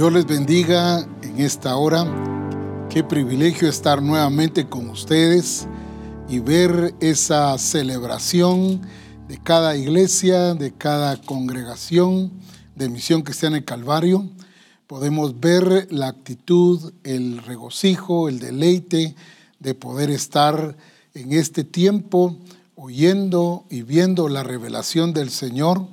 Dios les bendiga en esta hora. Qué privilegio estar nuevamente con ustedes y ver esa celebración de cada iglesia, de cada congregación de Misión Cristiana en Calvario. Podemos ver la actitud, el regocijo, el deleite de poder estar en este tiempo oyendo y viendo la revelación del Señor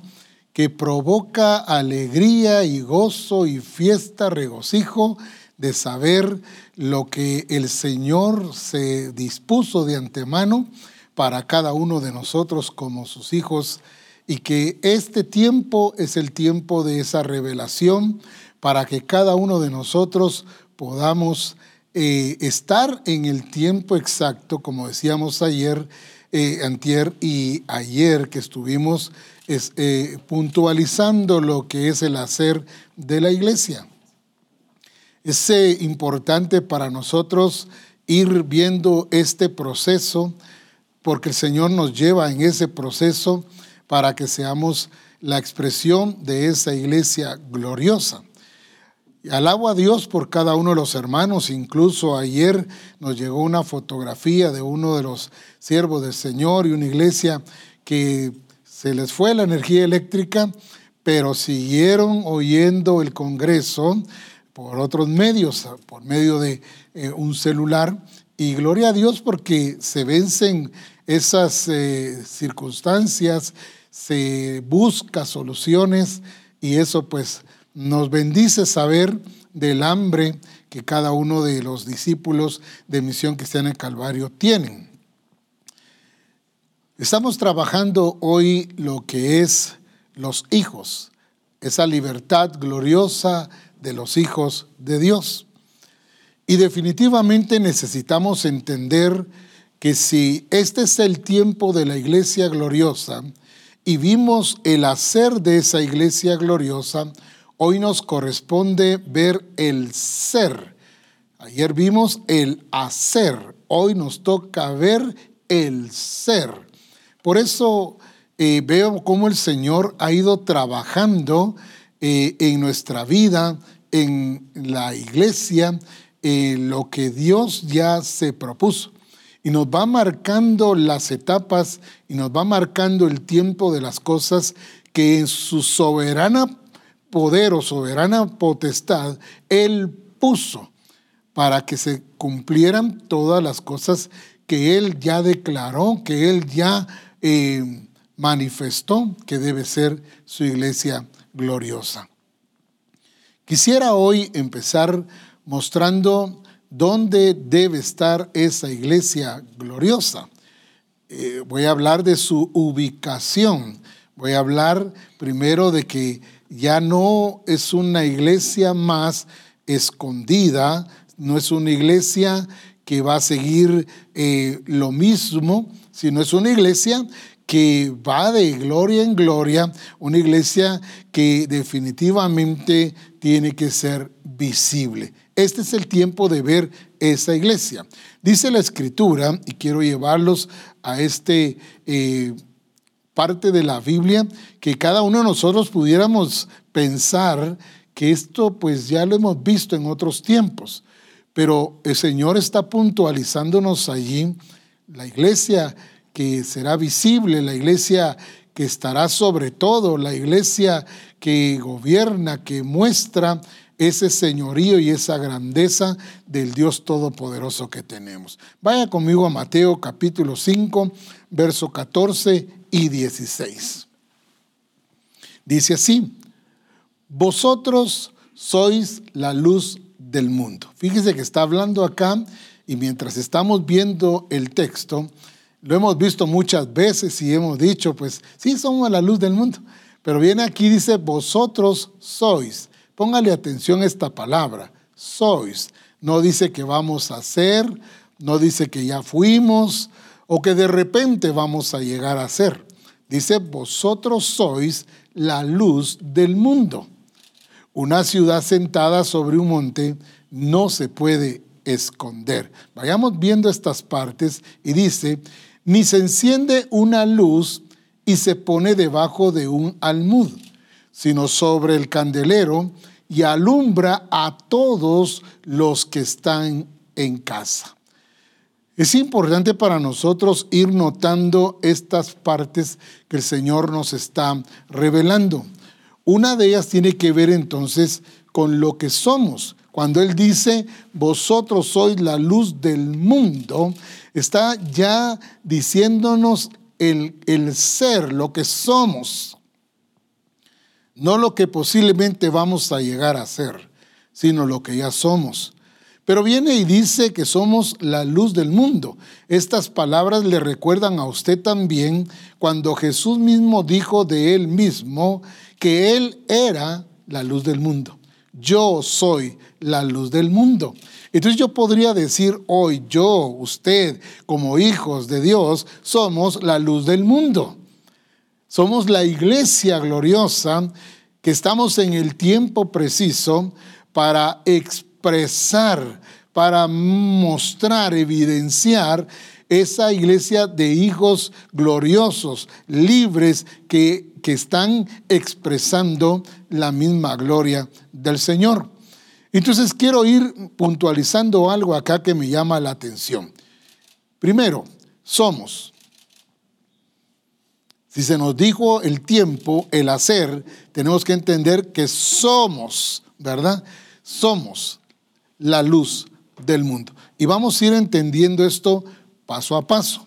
que provoca alegría y gozo y fiesta, regocijo de saber lo que el Señor se dispuso de antemano para cada uno de nosotros como sus hijos y que este tiempo es el tiempo de esa revelación para que cada uno de nosotros podamos eh, estar en el tiempo exacto, como decíamos ayer, eh, antier y ayer que estuvimos eh, puntualizando lo que es el hacer de la iglesia. Es eh, importante para nosotros ir viendo este proceso porque el Señor nos lleva en ese proceso para que seamos la expresión de esa iglesia gloriosa. Alabo a Dios por cada uno de los hermanos. Incluso ayer nos llegó una fotografía de uno de los siervos del Señor y una iglesia que se les fue la energía eléctrica, pero siguieron oyendo el Congreso por otros medios, por medio de eh, un celular. Y gloria a Dios porque se vencen esas eh, circunstancias, se busca soluciones y eso pues nos bendice saber del hambre que cada uno de los discípulos de Misión Cristiana en Calvario tienen. Estamos trabajando hoy lo que es los hijos, esa libertad gloriosa de los hijos de Dios. Y definitivamente necesitamos entender que si este es el tiempo de la iglesia gloriosa y vimos el hacer de esa iglesia gloriosa, hoy nos corresponde ver el ser. Ayer vimos el hacer, hoy nos toca ver el ser. Por eso eh, veo cómo el Señor ha ido trabajando eh, en nuestra vida, en la iglesia, en lo que Dios ya se propuso. Y nos va marcando las etapas y nos va marcando el tiempo de las cosas que en su soberana poder o soberana potestad Él puso para que se cumplieran todas las cosas que Él ya declaró, que Él ya eh, manifestó que debe ser su iglesia gloriosa. Quisiera hoy empezar mostrando dónde debe estar esa iglesia gloriosa. Eh, voy a hablar de su ubicación. Voy a hablar primero de que ya no es una iglesia más escondida, no es una iglesia que va a seguir eh, lo mismo, sino es una iglesia que va de gloria en gloria, una iglesia que definitivamente tiene que ser visible. Este es el tiempo de ver esa iglesia. Dice la escritura, y quiero llevarlos a este eh, parte de la Biblia, que cada uno de nosotros pudiéramos pensar que esto pues ya lo hemos visto en otros tiempos. Pero el Señor está puntualizándonos allí, la iglesia que será visible, la iglesia que estará sobre todo, la iglesia que gobierna, que muestra ese señorío y esa grandeza del Dios Todopoderoso que tenemos. Vaya conmigo a Mateo capítulo 5, verso 14 y 16. Dice así, vosotros sois la luz del mundo. Fíjese que está hablando acá y mientras estamos viendo el texto, lo hemos visto muchas veces y hemos dicho, pues sí, somos la luz del mundo. Pero viene aquí, dice, vosotros sois. Póngale atención a esta palabra, sois. No dice que vamos a ser, no dice que ya fuimos o que de repente vamos a llegar a ser. Dice, vosotros sois la luz del mundo. Una ciudad sentada sobre un monte no se puede esconder. Vayamos viendo estas partes y dice, ni se enciende una luz y se pone debajo de un almud, sino sobre el candelero y alumbra a todos los que están en casa. Es importante para nosotros ir notando estas partes que el Señor nos está revelando. Una de ellas tiene que ver entonces con lo que somos. Cuando Él dice, vosotros sois la luz del mundo, está ya diciéndonos el, el ser, lo que somos. No lo que posiblemente vamos a llegar a ser, sino lo que ya somos. Pero viene y dice que somos la luz del mundo. Estas palabras le recuerdan a usted también cuando Jesús mismo dijo de él mismo que él era la luz del mundo. Yo soy la luz del mundo. Entonces yo podría decir hoy, yo, usted, como hijos de Dios, somos la luz del mundo. Somos la iglesia gloriosa que estamos en el tiempo preciso para expresar para mostrar, evidenciar esa iglesia de hijos gloriosos, libres, que, que están expresando la misma gloria del Señor. Entonces quiero ir puntualizando algo acá que me llama la atención. Primero, somos. Si se nos dijo el tiempo, el hacer, tenemos que entender que somos, ¿verdad? Somos la luz del mundo. Y vamos a ir entendiendo esto paso a paso.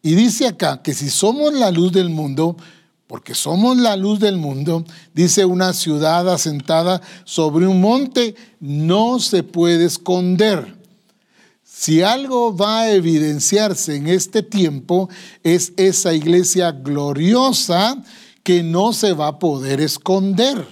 Y dice acá que si somos la luz del mundo, porque somos la luz del mundo, dice una ciudad asentada sobre un monte, no se puede esconder. Si algo va a evidenciarse en este tiempo, es esa iglesia gloriosa que no se va a poder esconder.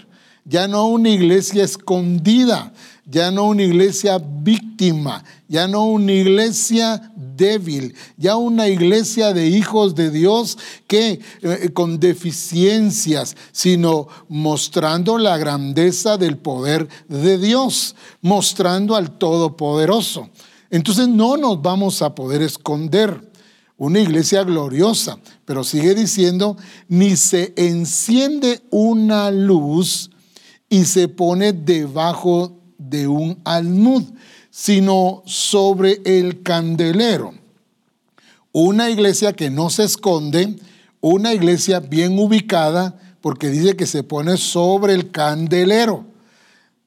Ya no una iglesia escondida, ya no una iglesia víctima, ya no una iglesia débil, ya una iglesia de hijos de Dios que eh, con deficiencias, sino mostrando la grandeza del poder de Dios, mostrando al Todopoderoso. Entonces no nos vamos a poder esconder. Una iglesia gloriosa, pero sigue diciendo, ni se enciende una luz y se pone debajo de un almud, sino sobre el candelero. Una iglesia que no se esconde, una iglesia bien ubicada, porque dice que se pone sobre el candelero.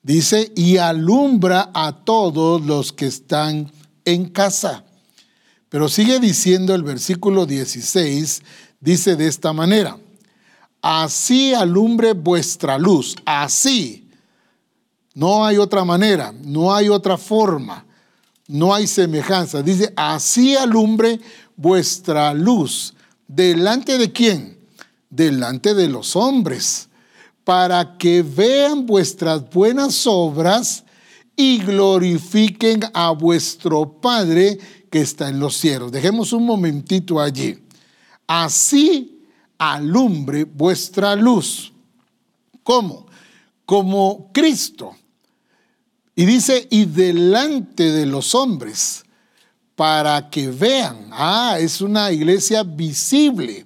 Dice, y alumbra a todos los que están en casa. Pero sigue diciendo el versículo 16, dice de esta manera, así alumbre vuestra luz, así no hay otra manera, no hay otra forma, no hay semejanza. Dice, así alumbre vuestra luz. ¿Delante de quién? Delante de los hombres, para que vean vuestras buenas obras y glorifiquen a vuestro Padre que está en los cielos. Dejemos un momentito allí. Así alumbre vuestra luz. ¿Cómo? Como Cristo y dice, y delante de los hombres, para que vean, ah, es una iglesia visible,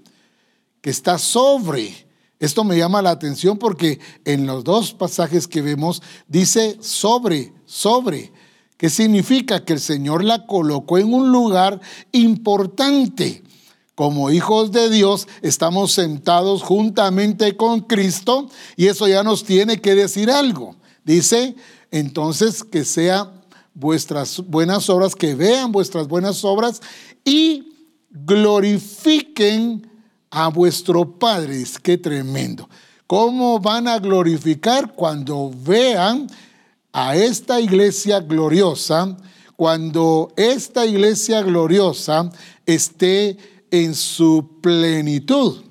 que está sobre. Esto me llama la atención porque en los dos pasajes que vemos dice sobre, sobre. ¿Qué significa? Que el Señor la colocó en un lugar importante. Como hijos de Dios estamos sentados juntamente con Cristo y eso ya nos tiene que decir algo. Dice, entonces que sean vuestras buenas obras, que vean vuestras buenas obras y glorifiquen a vuestro Padre. Es que tremendo. ¿Cómo van a glorificar cuando vean a esta iglesia gloriosa, cuando esta iglesia gloriosa esté en su plenitud?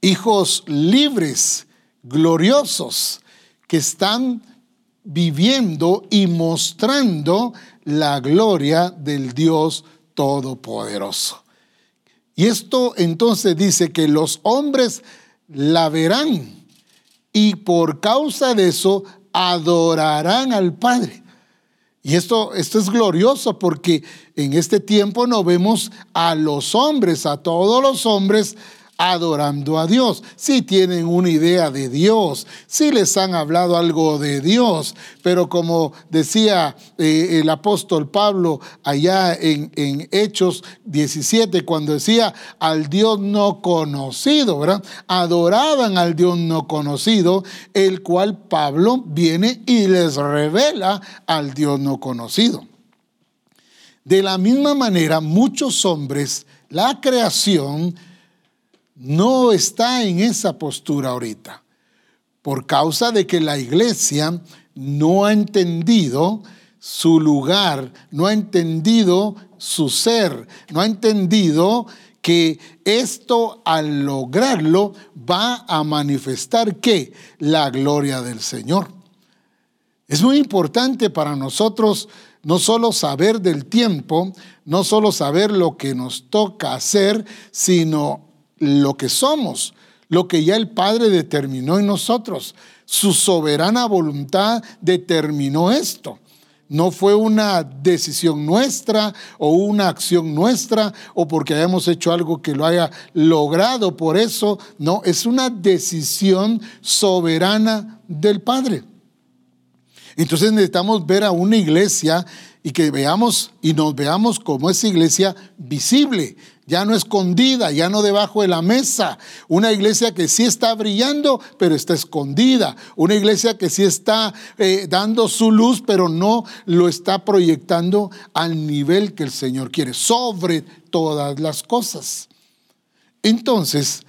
Hijos libres, gloriosos, que están viviendo y mostrando la gloria del Dios Todopoderoso. Y esto entonces dice que los hombres la verán y por causa de eso adorarán al Padre. Y esto, esto es glorioso porque en este tiempo no vemos a los hombres, a todos los hombres, adorando a Dios, si tienen una idea de Dios, si les han hablado algo de Dios, pero como decía eh, el apóstol Pablo allá en, en, Hechos 17, cuando decía al Dios no conocido, ¿verdad? Adoraban al Dios no conocido, el cual Pablo viene y les revela al Dios no conocido. De la misma manera, muchos hombres, la creación, no está en esa postura ahorita, por causa de que la iglesia no ha entendido su lugar, no ha entendido su ser, no ha entendido que esto al lograrlo va a manifestar que la gloria del Señor. Es muy importante para nosotros no solo saber del tiempo, no solo saber lo que nos toca hacer, sino lo que somos, lo que ya el Padre determinó en nosotros. Su soberana voluntad determinó esto. No fue una decisión nuestra o una acción nuestra o porque hayamos hecho algo que lo haya logrado por eso. No, es una decisión soberana del Padre. Entonces necesitamos ver a una iglesia y que veamos y nos veamos como esa iglesia visible, ya no escondida, ya no debajo de la mesa. Una iglesia que sí está brillando, pero está escondida. Una iglesia que sí está eh, dando su luz, pero no lo está proyectando al nivel que el Señor quiere, sobre todas las cosas. Entonces,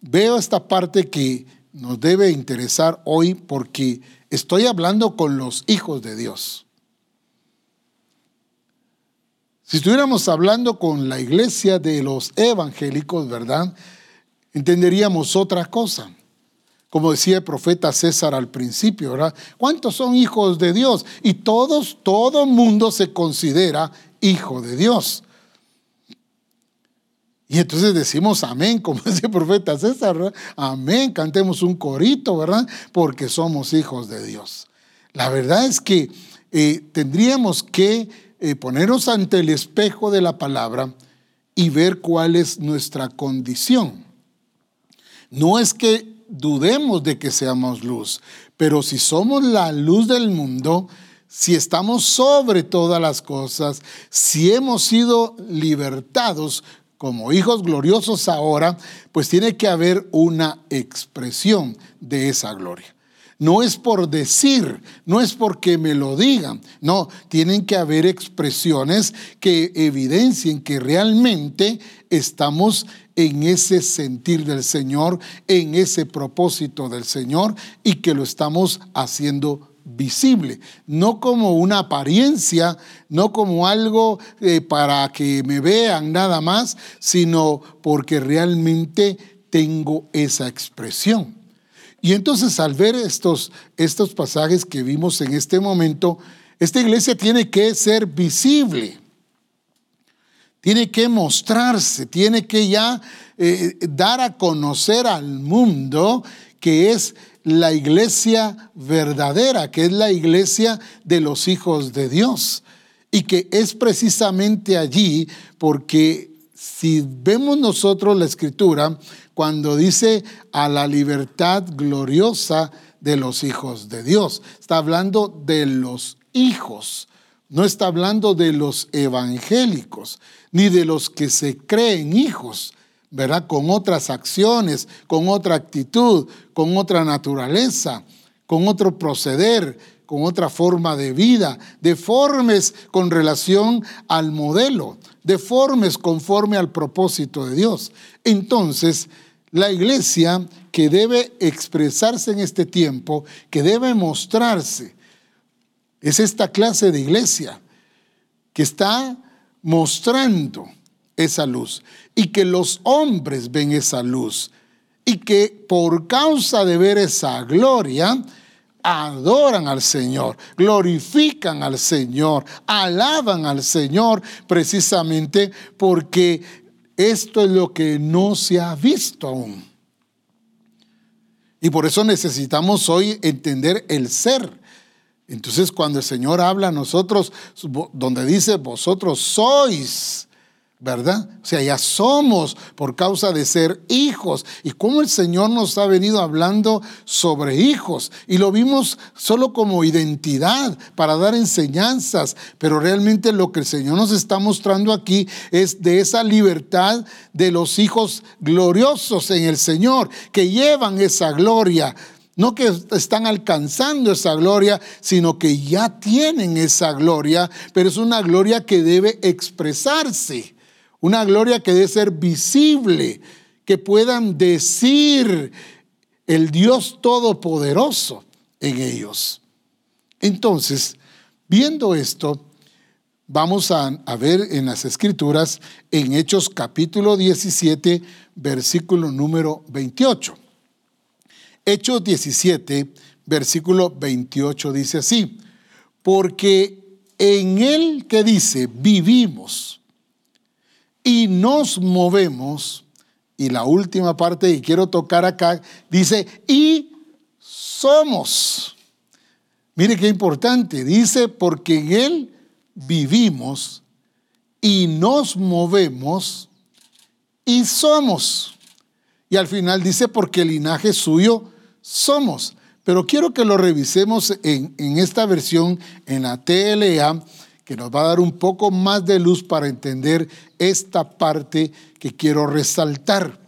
veo esta parte que nos debe interesar hoy porque estoy hablando con los hijos de Dios. Si estuviéramos hablando con la iglesia de los evangélicos, ¿verdad? Entenderíamos otra cosa. Como decía el profeta César al principio, ¿verdad? ¿Cuántos son hijos de Dios? Y todos, todo mundo se considera hijo de Dios. Y entonces decimos amén, como decía el profeta César, ¿verdad? Amén, cantemos un corito, ¿verdad? Porque somos hijos de Dios. La verdad es que eh, tendríamos que eh, ponernos ante el espejo de la palabra y ver cuál es nuestra condición. No es que dudemos de que seamos luz, pero si somos la luz del mundo, si estamos sobre todas las cosas, si hemos sido libertados como hijos gloriosos ahora, pues tiene que haber una expresión de esa gloria. No es por decir, no es porque me lo digan, no, tienen que haber expresiones que evidencien que realmente estamos en ese sentir del Señor, en ese propósito del Señor y que lo estamos haciendo visible, no como una apariencia, no como algo eh, para que me vean nada más, sino porque realmente tengo esa expresión. Y entonces al ver estos, estos pasajes que vimos en este momento, esta iglesia tiene que ser visible, tiene que mostrarse, tiene que ya eh, dar a conocer al mundo que es la iglesia verdadera, que es la iglesia de los hijos de Dios. Y que es precisamente allí porque si vemos nosotros la escritura, cuando dice a la libertad gloriosa de los hijos de Dios. Está hablando de los hijos, no está hablando de los evangélicos, ni de los que se creen hijos, ¿verdad? Con otras acciones, con otra actitud, con otra naturaleza, con otro proceder, con otra forma de vida, deformes con relación al modelo, deformes conforme al propósito de Dios. Entonces, la iglesia que debe expresarse en este tiempo, que debe mostrarse, es esta clase de iglesia que está mostrando esa luz y que los hombres ven esa luz y que por causa de ver esa gloria, adoran al Señor, glorifican al Señor, alaban al Señor precisamente porque esto es lo que no se ha visto aún. Y por eso necesitamos hoy entender el ser. Entonces cuando el Señor habla a nosotros, donde dice, vosotros sois ¿verdad? O sea, ya somos por causa de ser hijos. Y cómo el Señor nos ha venido hablando sobre hijos. Y lo vimos solo como identidad, para dar enseñanzas. Pero realmente lo que el Señor nos está mostrando aquí es de esa libertad de los hijos gloriosos en el Señor, que llevan esa gloria. No que están alcanzando esa gloria, sino que ya tienen esa gloria, pero es una gloria que debe expresarse. Una gloria que debe ser visible, que puedan decir el Dios Todopoderoso en ellos. Entonces, viendo esto, vamos a, ver en las Escrituras, en Hechos capítulo 17, versículo número 28. Hechos 17, versículo 28 dice así, porque en él que dice, vivimos y nos movemos. Y la última parte que quiero tocar acá dice, y somos. Mire qué importante, dice, porque en Él vivimos y nos movemos y somos. Y al final dice, porque el linaje suyo somos. Pero quiero que lo revisemos en, en esta versión, en la TLA, que nos va a dar un poco más de luz para entender esta parte que quiero resaltar.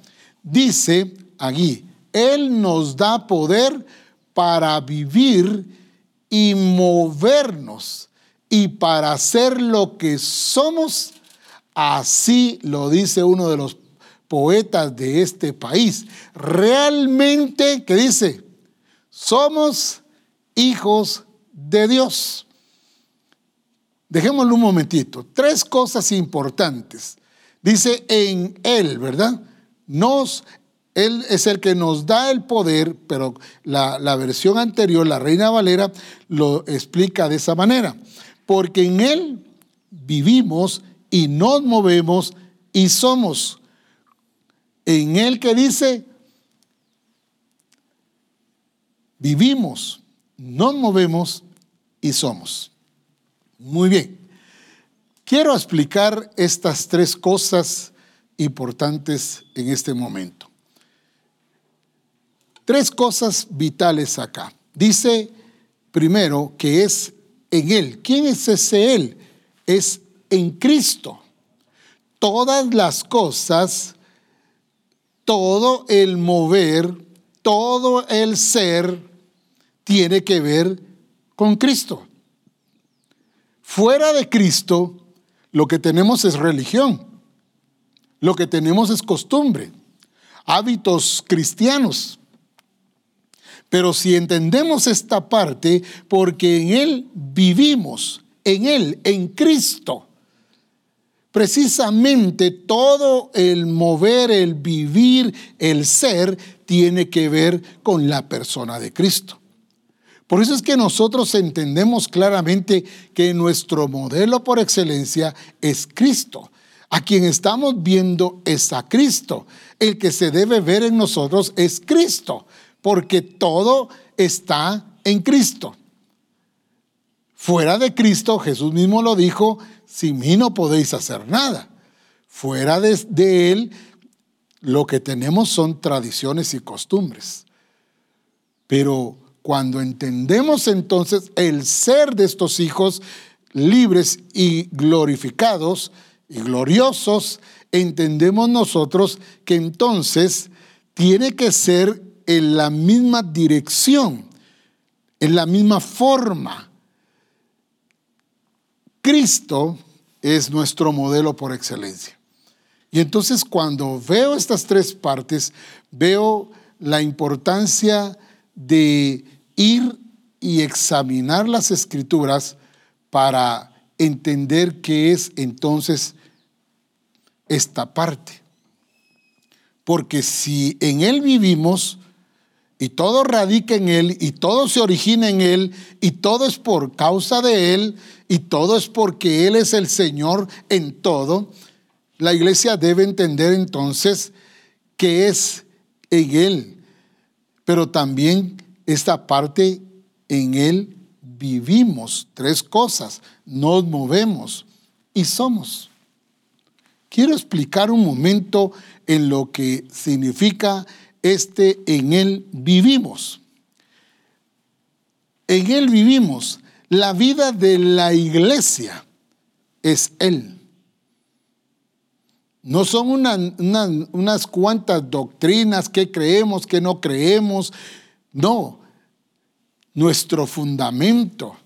Dice allí, Él nos da poder para vivir y movernos y para hacer lo que somos. Así lo dice uno de los poetas de este país. Realmente, ¿qué dice? Somos hijos de Dios. Dejémoslo un momentito. Tres cosas importantes. Dice en Él, ¿verdad? Nos, Él es el que nos da el poder, pero la, la versión anterior, la Reina Valera, lo explica de esa manera. Porque en Él vivimos y nos movemos y somos. En Él que dice, vivimos, nos movemos y somos. Muy bien. Quiero explicar estas tres cosas importantes en este momento. Tres cosas vitales acá. Dice primero que es en Él. ¿Quién es ese Él? Es en Cristo. Todas las cosas, todo el mover, todo el ser tiene que ver con Cristo. Fuera de Cristo, lo que tenemos es religión, lo que tenemos es costumbre, hábitos cristianos. Pero si entendemos esta parte, porque en Él vivimos, en Él, en Cristo, precisamente todo el mover, el vivir, el ser, tiene que ver con la persona de Cristo. Por eso es que nosotros entendemos claramente que nuestro modelo por excelencia es Cristo. A quien estamos viendo es a Cristo. El que se debe ver en nosotros es Cristo, porque todo está en Cristo. Fuera de Cristo, Jesús mismo lo dijo, sin mí no podéis hacer nada. Fuera de, de Él, lo que tenemos son tradiciones y costumbres. Pero cuando entendemos entonces el ser de estos hijos libres y glorificados y gloriosos, entendemos nosotros que entonces tiene que ser en la misma dirección, en la misma forma. Cristo es nuestro modelo por excelencia. Y entonces cuando veo estas tres partes, veo la importancia de ir y examinar las escrituras para entender qué es entonces esta parte. Porque si en Él vivimos y todo radica en Él y todo se origina en Él y todo es por causa de Él y todo es porque Él es el Señor en todo, la iglesia debe entender entonces que es en Él, pero también esta parte en Él vivimos tres cosas, nos movemos y somos. quiero explicar un momento en lo que significa este en Él vivimos. En Él vivimos. La vida de la iglesia es Él. No son unas cuantas doctrinas que creemos, que no creemos. No, nuestro fundamento,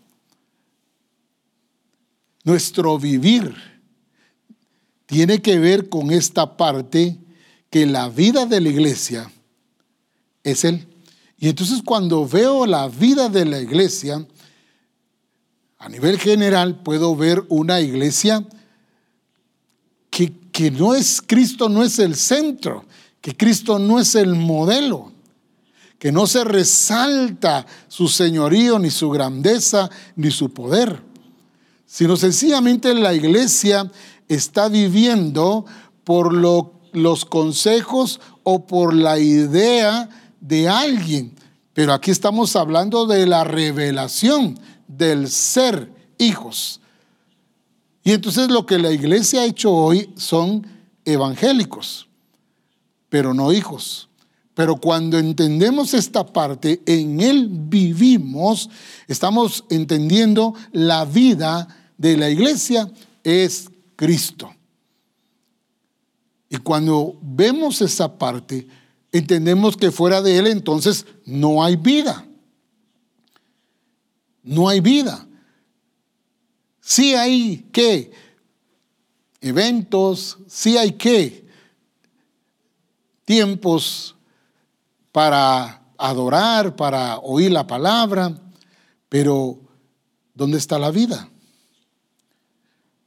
nuestro vivir, tiene que ver con esta parte que la vida de la iglesia es Él. Y entonces cuando veo la vida de la iglesia, a nivel general puedo ver una iglesia que, que no es, Cristo no es el centro, que Cristo no es el modelo, que no se resalta su señorío, ni su grandeza, ni su poder, sino sencillamente la iglesia está viviendo por los consejos o por la idea de alguien. Pero aquí estamos hablando de la revelación del ser hijos. Y entonces lo que la iglesia ha hecho hoy son evangélicos, pero no hijos. Pero cuando entendemos esta parte, en Él vivimos, estamos entendiendo la vida de la iglesia es Cristo. Y cuando vemos esa parte, entendemos que fuera de Él entonces no hay vida. No hay vida. Sí hay que eventos, sí hay que tiempos para adorar, para oír la palabra, pero ¿dónde está la vida?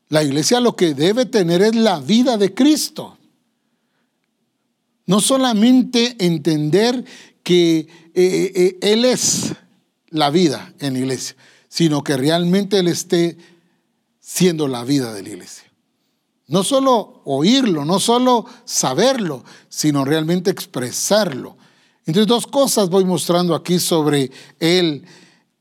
La iglesia lo que debe tener es la vida de Cristo. No solamente entender que eh, eh, Él es la vida en la iglesia, sino que realmente Él esté siendo la vida de la iglesia. No solo oírlo, no solo saberlo, sino realmente expresarlo. Entonces, dos cosas voy mostrando aquí sobre Él.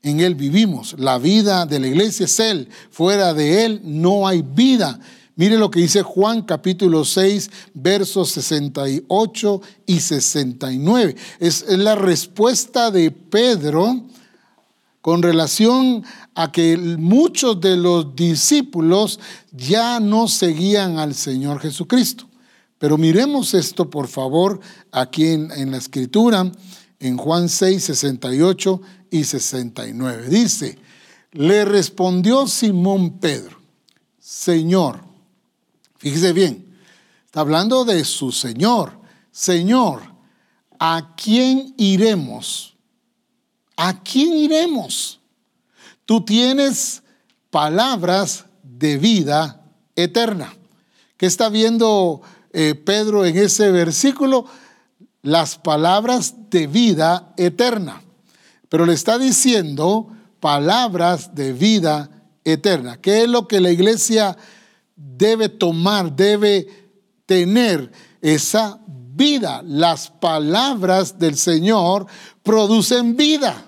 En Él vivimos. La vida de la iglesia es Él. Fuera de Él no hay vida. Mire lo que dice Juan capítulo 6, versos 68 y 69. Es, es la respuesta de Pedro con relación a que muchos de los discípulos ya no seguían al Señor Jesucristo. Pero miremos esto, por favor, aquí en, la escritura, en Juan 6, 68 y 69. Dice, le respondió Simón Pedro, Señor, fíjese bien, está hablando de su Señor, Señor, ¿a quién iremos? ¿A quién iremos? Tú tienes palabras de vida eterna. ¿Qué está viendo eh, Pedro en ese versículo? Las palabras de vida eterna. Pero le está diciendo palabras de vida eterna. ¿Qué es lo que la iglesia debe tomar, debe tener? Esa vida. Las palabras del Señor producen vida.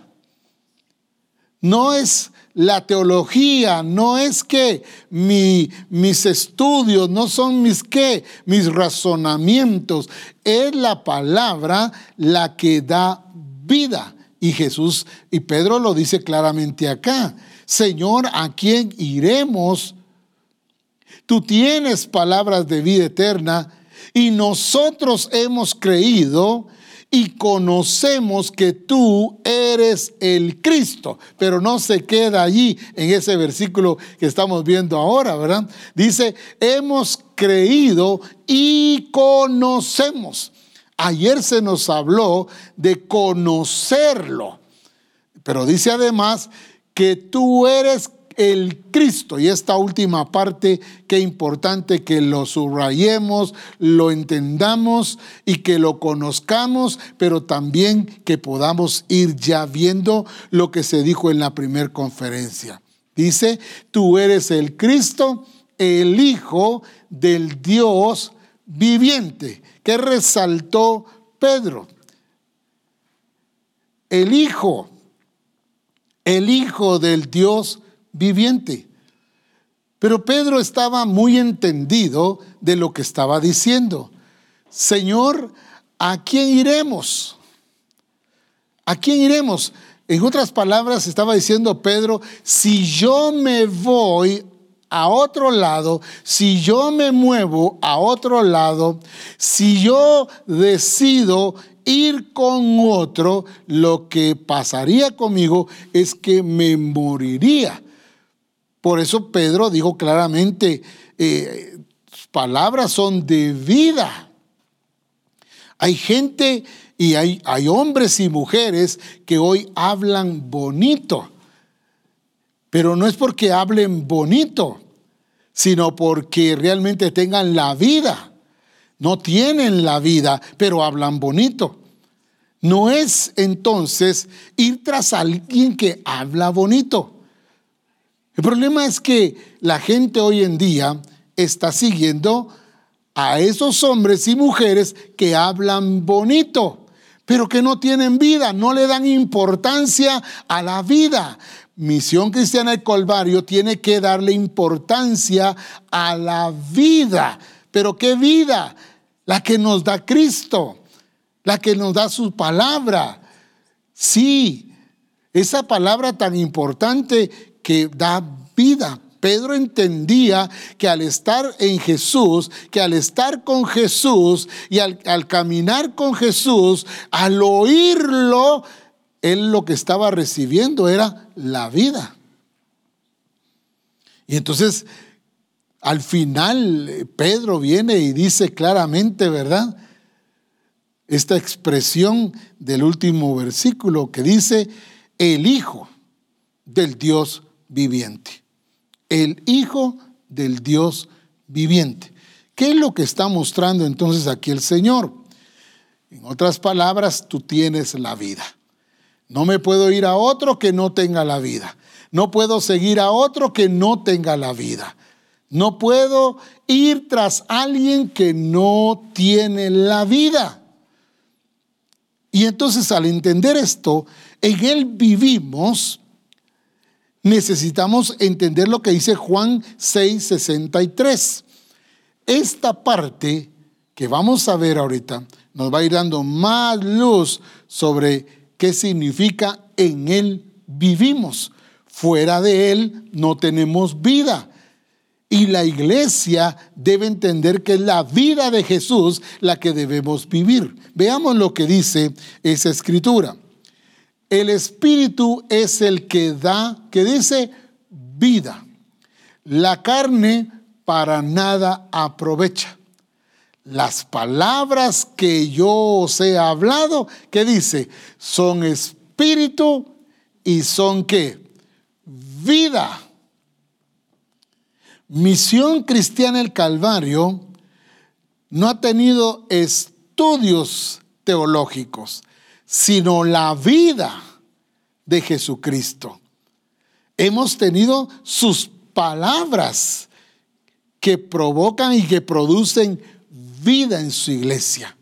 No es la teología, no es que mis estudios, no son mis qué, mis razonamientos, es la palabra la que da vida. Y Jesús y Pedro lo dice claramente acá. Señor, ¿a quién iremos? Tú tienes palabras de vida eterna y nosotros hemos creído y conocemos que tú eres el Cristo. Pero no se queda allí en ese versículo que estamos viendo ahora, ¿verdad? Dice, hemos creído y conocemos. Ayer se nos habló de conocerlo, pero dice además que tú eres el Cristo. Y esta última parte, qué importante que lo subrayemos, lo entendamos y que lo conozcamos, pero también que podamos ir ya viendo lo que se dijo en la primera conferencia. Dice, tú eres el Cristo, el Hijo del Dios viviente. ¿Qué resaltó Pedro? El Hijo, el Hijo del Dios viviente. Pero Pedro estaba muy entendido de lo que estaba diciendo. Señor, ¿a quién iremos? ¿A quién iremos? En otras palabras, estaba diciendo Pedro, si yo me voy a otro lado, si yo me muevo a otro lado, si yo decido ir con otro, lo que pasaría conmigo es que me moriría. Por eso Pedro dijo claramente, eh, palabras son de vida. Hay gente y hay, hay hombres y mujeres que hoy hablan bonito, pero no es porque hablen bonito, sino porque realmente tengan la vida. No tienen la vida, pero hablan bonito. No es entonces ir tras alguien que habla bonito. El problema es que la gente hoy en día está siguiendo a esos hombres y mujeres que hablan bonito, pero que no tienen vida, no le dan importancia a la vida. Misión Cristiana del Colvario tiene que darle importancia a la vida. ¿Pero qué vida? La que nos da Cristo, la que nos da su palabra. Sí, esa palabra tan importante que da vida, Pedro entendía que al estar en Jesús, que al estar con Jesús y al, caminar con Jesús, al oírlo, él lo que estaba recibiendo era la vida. Y entonces, al final, Pedro viene y dice claramente, ¿verdad? Esta expresión del último versículo que dice, el Hijo del Dios viviente el Hijo del Dios viviente. ¿Qué es lo que está mostrando entonces aquí el Señor? En otras palabras, tú tienes la vida. No me puedo ir a otro que no tenga la vida. No puedo seguir a otro que no tenga la vida. No puedo ir tras alguien que no tiene la vida. Y entonces al entender esto, en Él vivimos necesitamos entender lo que dice Juan 6:63. Esta parte que vamos a ver ahorita nos va a ir dando más luz sobre qué significa en Él vivimos. Fuera de Él no tenemos vida. Y la iglesia debe entender que es la vida de Jesús la que debemos vivir. Veamos lo que dice esa escritura. El Espíritu es el que da, que dice vida. La carne para nada aprovecha. Las palabras que yo os he hablado, que dice, son espíritu y son qué? Vida. Misión Cristiana el Calvario no ha tenido estudios teológicos sino la vida de Jesucristo. Hemos tenido sus palabras que provocan y que producen vida en su iglesia.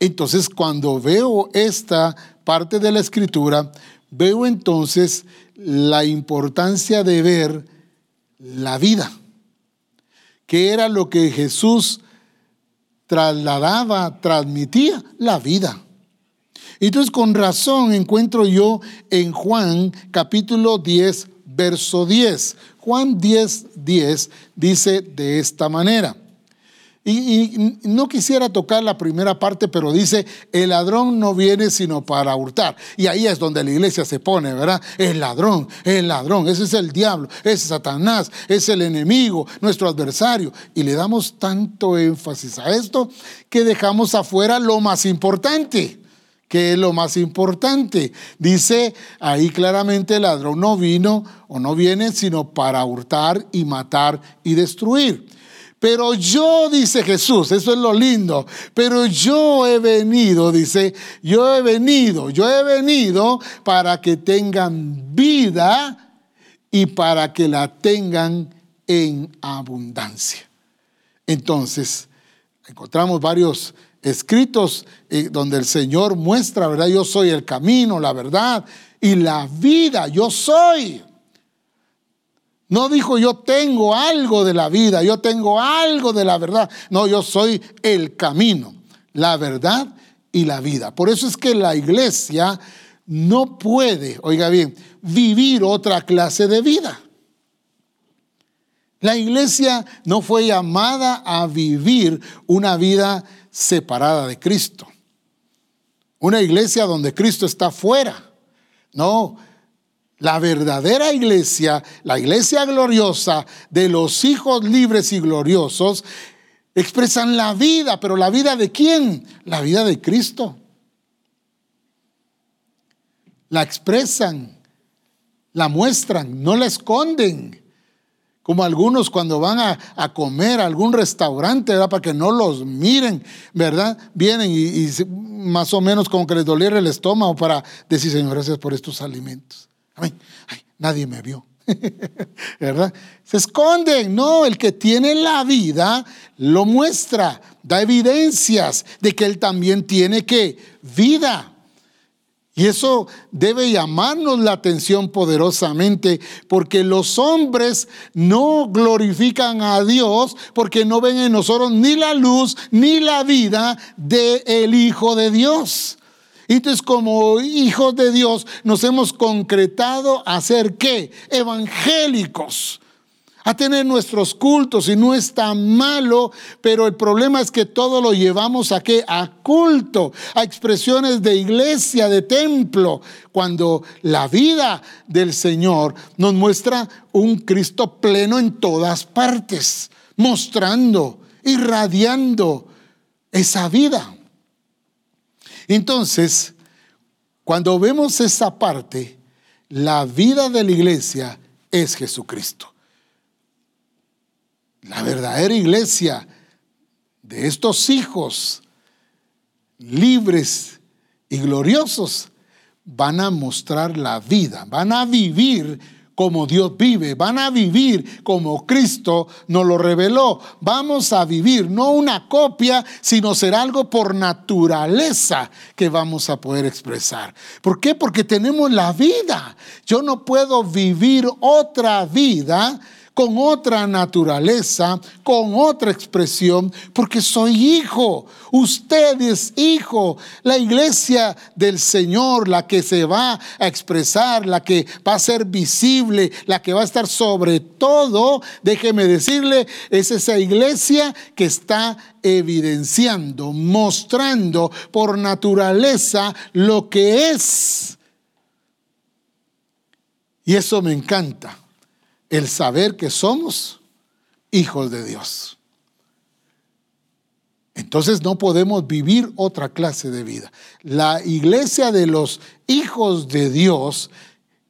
Entonces, cuando veo esta parte de la escritura, veo entonces la importancia de ver la vida, que era lo que Jesús trasladaba, transmitía, la vida. Entonces con razón encuentro yo en Juan capítulo 10, verso 10. Juan 10, 10 dice de esta manera. Y, no quisiera tocar la primera parte, pero dice, el ladrón no viene sino para hurtar. Y ahí es donde la iglesia se pone, ¿verdad? El ladrón, el ladrón, ese es el diablo, ese es Satanás, es el enemigo, nuestro adversario. Y le damos tanto énfasis a esto que dejamos afuera lo más importante que es lo más importante. Dice ahí claramente el ladrón no vino o no viene sino para hurtar y matar y destruir. Pero yo, dice Jesús, eso es lo lindo, pero yo he venido, dice, yo he venido, yo he venido para que tengan vida y para que la tengan en abundancia. Entonces, encontramos varios escritos eh, donde el Señor muestra, ¿verdad? Yo soy el camino, la verdad y la vida, yo soy. No dijo yo tengo algo de la vida, yo tengo algo de la verdad. No, yo soy el camino, la verdad y la vida. Por eso es que la iglesia no puede, oiga bien, vivir otra clase de vida. La iglesia no fue llamada a vivir una vida separada de Cristo. Una iglesia donde Cristo está fuera. No, la verdadera iglesia, la iglesia gloriosa de los hijos libres y gloriosos, expresan la vida, pero la vida de quién? La vida de Cristo. La expresan, la muestran, no la esconden. Como algunos cuando van a, comer a algún restaurante, ¿verdad? Para que no los miren, ¿verdad? Vienen y, más o menos como que les doliera el estómago para decir, Señor, gracias por estos alimentos. Ay, nadie me vio. ¿Verdad? Se esconden. No, el que tiene la vida lo muestra, da evidencias de que él también tiene que vida. Y eso debe llamarnos la atención poderosamente porque los hombres no glorifican a Dios porque no ven en nosotros ni la luz ni la vida del el Hijo de Dios. Entonces, como hijos de Dios, nos hemos concretado a ser qué? Evangélicos a tener nuestros cultos y no está malo, pero el problema es que todo lo llevamos a qué? A culto, a expresiones de iglesia, de templo, cuando la vida del Señor nos muestra un Cristo pleno en todas partes, mostrando, irradiando esa vida. Entonces, cuando vemos esa parte, la vida de la iglesia es Jesucristo. La verdadera iglesia de estos hijos libres y gloriosos van a mostrar la vida, van a vivir como Dios vive, van a vivir como Cristo nos lo reveló. Vamos a vivir no una copia, sino ser algo por naturaleza que vamos a poder expresar. ¿Por qué? Porque tenemos la vida. Yo no puedo vivir otra vida con otra naturaleza, con otra expresión, porque soy hijo. Usted es hijo. La iglesia del Señor, la que se va a expresar, la que va a ser visible, la que va a estar sobre todo, déjeme decirle, es esa iglesia que está evidenciando, mostrando por naturaleza lo que es. Y eso me encanta el saber que somos hijos de Dios. Entonces no podemos vivir otra clase de vida. La iglesia de los hijos de Dios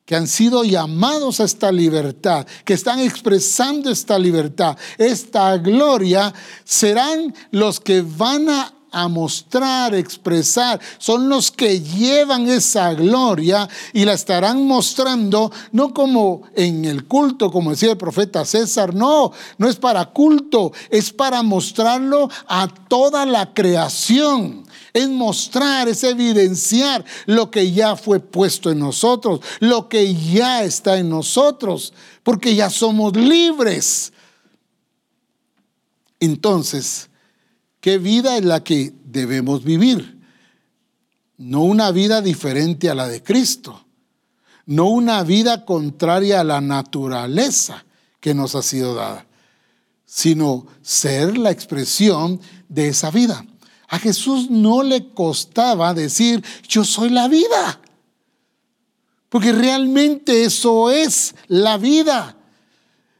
que han sido llamados a esta libertad, que están expresando esta libertad, esta gloria, serán los que van a a mostrar, expresar, son los que llevan esa gloria y la estarán mostrando, no como en el culto, como decía el profeta César, no, no es para culto, es para mostrarlo a toda la creación. Es mostrar, es evidenciar lo que ya fue puesto en nosotros, lo que ya está en nosotros, porque ya somos libres. Entonces, ¿Qué vida es la que debemos vivir? No una vida diferente a la de Cristo, no una vida contraria a la naturaleza que nos ha sido dada, sino ser la expresión de esa vida. A Jesús no le costaba decir, yo soy la vida, porque realmente eso es la vida.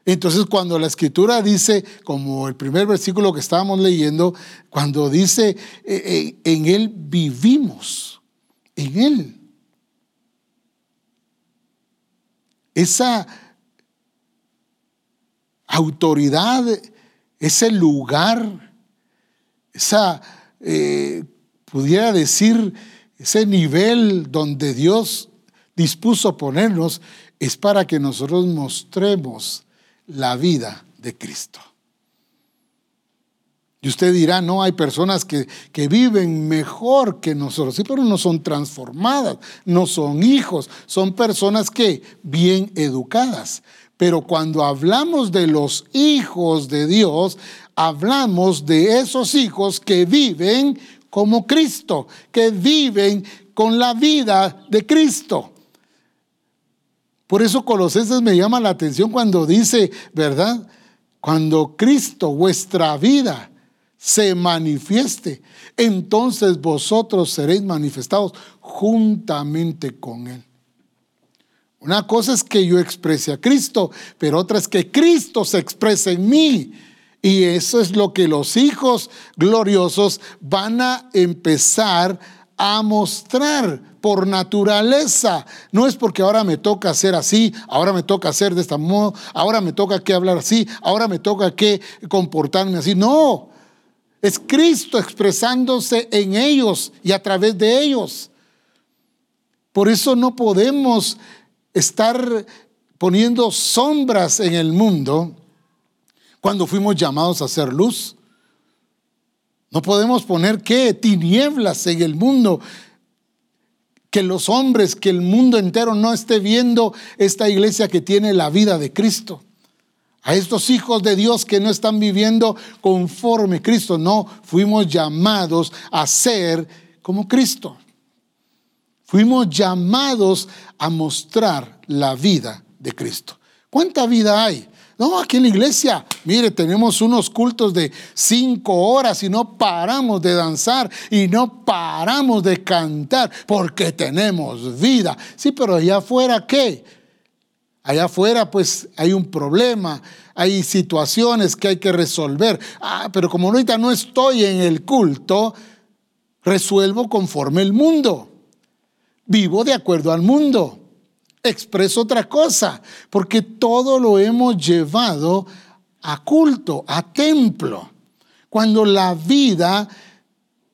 Entonces cuando la escritura dice, como el primer versículo que estábamos leyendo, cuando dice, eh, eh, en Él vivimos, en Él. Esa autoridad, ese lugar, esa, eh, pudiera decir, ese nivel donde Dios dispuso ponernos, es para que nosotros mostremos la vida de Cristo. Y usted dirá, no, hay personas que, que, viven mejor que nosotros, sí, pero no son transformadas, no son hijos, son personas que bien educadas. Pero cuando hablamos de los hijos de Dios, hablamos de esos hijos que viven como Cristo, que viven con la vida de Cristo. Por eso Colosenses me llama la atención cuando dice, ¿verdad? Cuando Cristo, vuestra vida, se manifieste, entonces vosotros seréis manifestados juntamente con Él. Una cosa es que yo exprese a Cristo, pero otra es que Cristo se exprese en mí. Y eso es lo que los hijos gloriosos van a empezar a mostrar por naturaleza. No es porque ahora me toca hacer así, ahora me toca hacer de esta modo, ahora me toca que hablar así, ahora me toca que comportarme así. No, es Cristo expresándose en ellos y a través de ellos. Por eso no podemos estar poniendo sombras en el mundo cuando fuimos llamados a hacer luz. No podemos poner qué tinieblas en el mundo. Que los hombres, que el mundo entero no esté viendo esta iglesia que tiene la vida de Cristo. A estos hijos de Dios que no están viviendo conforme Cristo. No, fuimos llamados a ser como Cristo. Fuimos llamados a mostrar la vida de Cristo. ¿Cuánta vida hay? No, aquí en la iglesia, mire, tenemos unos cultos de cinco horas y no paramos de danzar y no paramos de cantar porque tenemos vida. Sí, pero allá afuera, ¿qué? Allá afuera pues hay un problema, hay situaciones que hay que resolver. Ah, pero como ahorita no estoy en el culto, resuelvo conforme el mundo vivo de acuerdo al mundo, expreso otra cosa, porque todo lo hemos llevado a culto, a templo, cuando la vida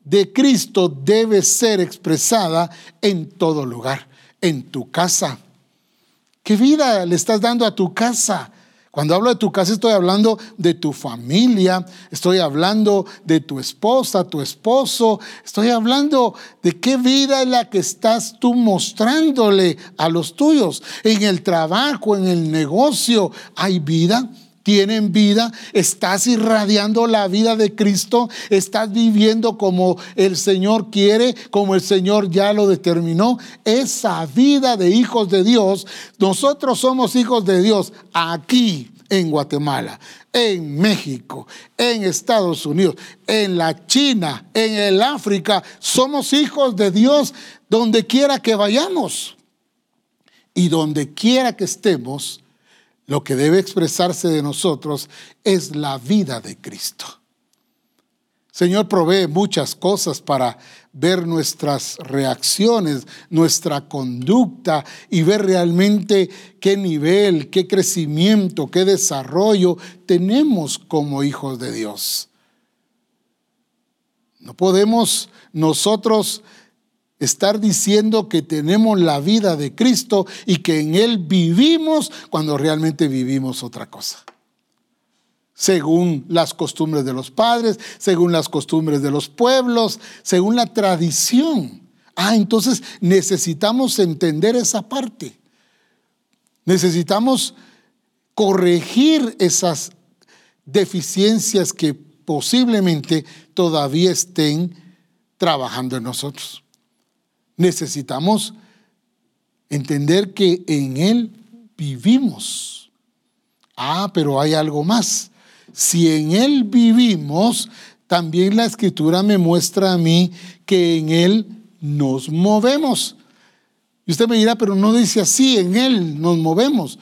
de Cristo debe ser expresada en todo lugar, en tu casa. ¿Qué vida le estás dando a tu casa? Cuando hablo de tu casa estoy hablando de tu familia, estoy hablando de tu esposa, tu esposo, estoy hablando de qué vida es la que estás tú mostrándole a los tuyos. En el trabajo, en el negocio, ¿hay vida? Tienen vida, estás irradiando la vida de Cristo, estás viviendo como el Señor quiere, como el Señor ya lo determinó. Esa vida de hijos de Dios, nosotros somos hijos de Dios aquí en Guatemala, en México, en Estados Unidos, en la China, en el África. Somos hijos de Dios donde quiera que vayamos. Y donde quiera que estemos, lo que debe expresarse de nosotros es la vida de Cristo. Señor provee muchas cosas para ver nuestras reacciones, nuestra conducta y ver realmente qué nivel, qué crecimiento, qué desarrollo tenemos como hijos de Dios. No podemos nosotros estar diciendo que tenemos la vida de Cristo y que en Él vivimos cuando realmente vivimos otra cosa. Según las costumbres de los padres, según las costumbres de los pueblos, según la tradición. Ah, entonces necesitamos entender esa parte. Necesitamos corregir esas deficiencias que posiblemente todavía estén trabajando en nosotros. Necesitamos entender que en Él vivimos. Ah, pero hay algo más. Si en Él vivimos, también la escritura me muestra a mí que en Él nos movemos. Y usted me dirá, pero no dice así, en Él nos movemos.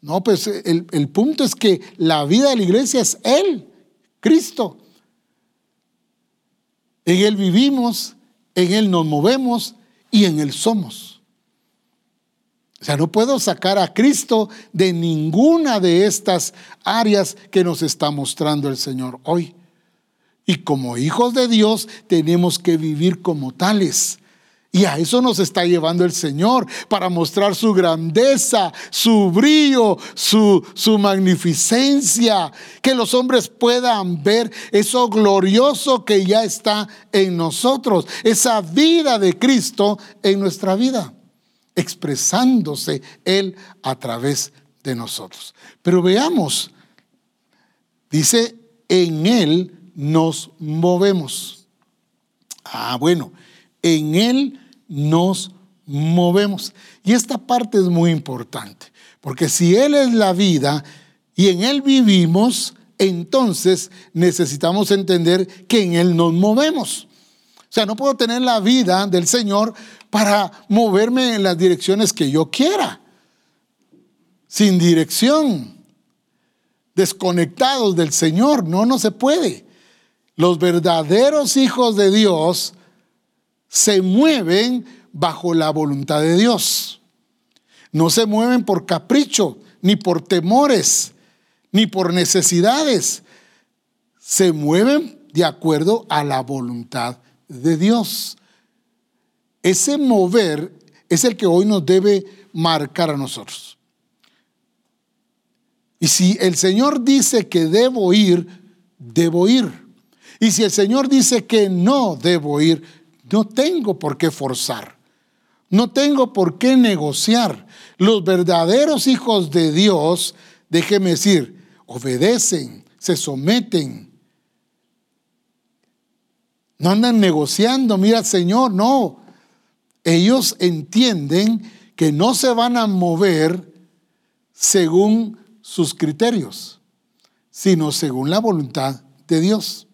No, pues el, el punto es que la vida de la iglesia es Él, Cristo. En Él vivimos, en Él nos movemos, y en Él somos. O sea, no puedo sacar a Cristo de ninguna de estas áreas que nos está mostrando el Señor hoy. Y como hijos de Dios tenemos que vivir como tales. Y a eso nos está llevando el Señor, para mostrar su grandeza, su brillo, su, su, magnificencia, que los hombres puedan ver eso glorioso que ya está en nosotros, esa vida de Cristo en nuestra vida, expresándose Él a través de nosotros. Pero veamos, dice, en Él nos movemos. Ah, bueno, en Él nos movemos. Y esta parte es muy importante, porque si Él es la vida y en Él vivimos, entonces necesitamos entender que en Él nos movemos. O sea, no puedo tener la vida del Señor para moverme en las direcciones que yo quiera. Sin dirección. Desconectados del Señor. No, no se puede. Los verdaderos hijos de Dios se mueven bajo la voluntad de Dios. No se mueven por capricho, ni por temores, ni por necesidades. Se mueven de acuerdo a la voluntad de Dios. Ese mover es el que hoy nos debe marcar a nosotros. Y si el Señor dice que debo ir, debo ir. Y si el Señor dice que no debo ir, no tengo por qué forzar. No tengo por qué negociar. Los verdaderos hijos de Dios, déjeme decir, obedecen, se someten. No andan negociando, mira Señor, no. Ellos entienden que no se van a mover según sus criterios, sino según la voluntad de Dios.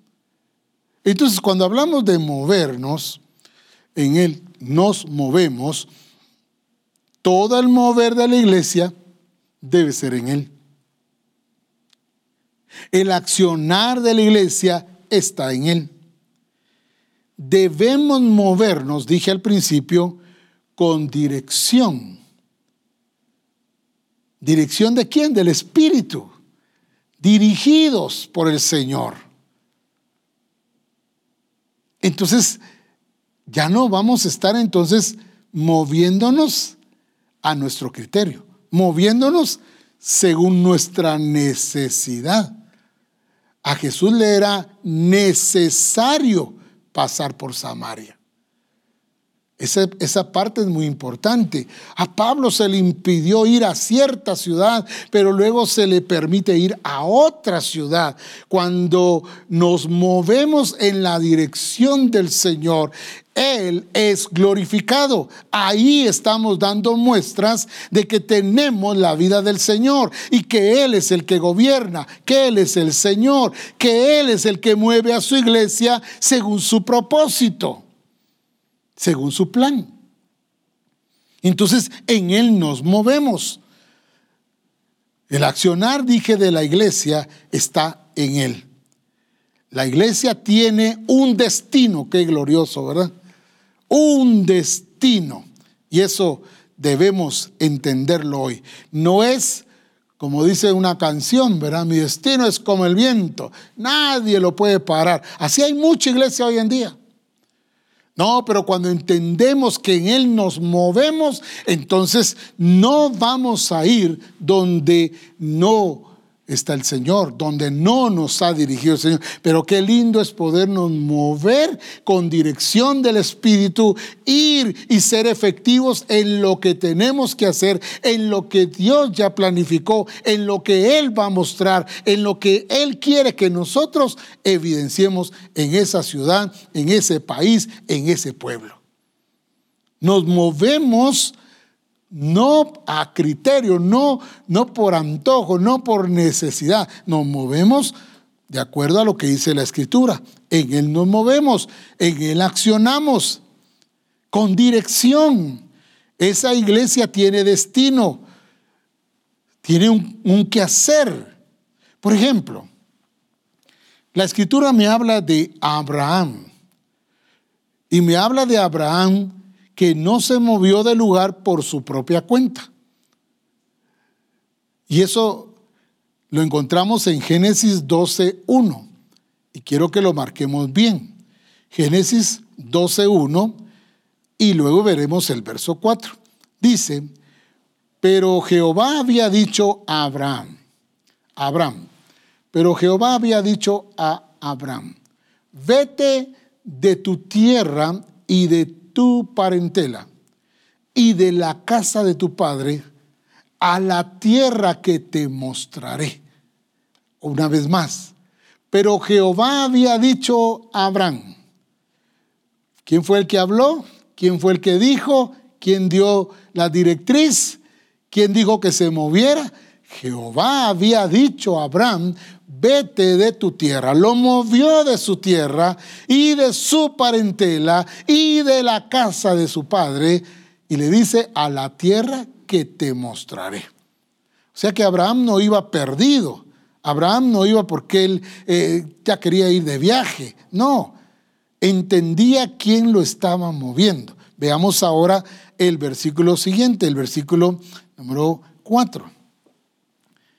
Entonces, cuando hablamos de movernos, en Él nos movemos, todo el mover de la iglesia debe ser en Él. El accionar de la iglesia está en Él. Debemos movernos, dije al principio, con dirección. ¿Dirección de quién? Del Espíritu. Dirigidos por el Señor. Entonces, ya no vamos a estar entonces moviéndonos a nuestro criterio, moviéndonos según nuestra necesidad. A Jesús le era necesario pasar por Samaria. Esa, parte es muy importante. A Pablo se le impidió ir a cierta ciudad, pero luego se le permite ir a otra ciudad. Cuando nos movemos en la dirección del Señor, Él es glorificado. Ahí estamos dando muestras de que tenemos la vida del Señor y que Él es el que gobierna, que Él es el Señor, que Él es el que mueve a su iglesia según su propósito según su plan. Entonces, en Él nos movemos. El accionar, dije, de la iglesia está en Él. La iglesia tiene un destino, qué glorioso, ¿verdad? Un destino. Y eso debemos entenderlo hoy. No es, como dice una canción, ¿verdad? Mi destino es como el viento. Nadie lo puede parar. Así hay mucha iglesia hoy en día. No, pero cuando entendemos que en Él nos movemos, entonces no vamos a ir donde no está el Señor, donde no nos ha dirigido el Señor. Pero qué lindo es podernos mover con dirección del Espíritu, ir y ser efectivos en lo que tenemos que hacer, en lo que Dios ya planificó, en lo que Él va a mostrar, en lo que Él quiere que nosotros evidenciemos en esa ciudad, en ese país, en ese pueblo. Nos movemos no a criterio, no, no por antojo, no por necesidad. Nos movemos de acuerdo a lo que dice la Escritura. En Él nos movemos, en Él accionamos, con dirección. Esa iglesia tiene destino, tiene un, un quehacer. Por ejemplo, la Escritura me habla de Abraham y me habla de Abraham que no se movió del lugar por su propia cuenta. Y eso lo encontramos en Génesis 12.1. Y quiero que lo marquemos bien. Génesis 12.1 y luego veremos el verso 4. Dice, pero Jehová había dicho a Abraham, Abraham, pero Jehová había dicho a Abraham, vete de tu tierra y de tu parentela y de la casa de tu padre a la tierra que te mostraré. Una vez más, pero Jehová había dicho a Abraham, ¿quién fue el que habló? ¿Quién fue el que dijo? ¿Quién dio la directriz? ¿Quién dijo que se moviera? Jehová había dicho a Abraham, vete de tu tierra. Lo movió de su tierra y de su parentela y de la casa de su padre y le dice a la tierra que te mostraré. O sea que Abraham no iba perdido. Abraham no iba porque él eh, ya quería ir de viaje. No, entendía quién lo estaba moviendo. Veamos ahora el versículo siguiente, el versículo número 4.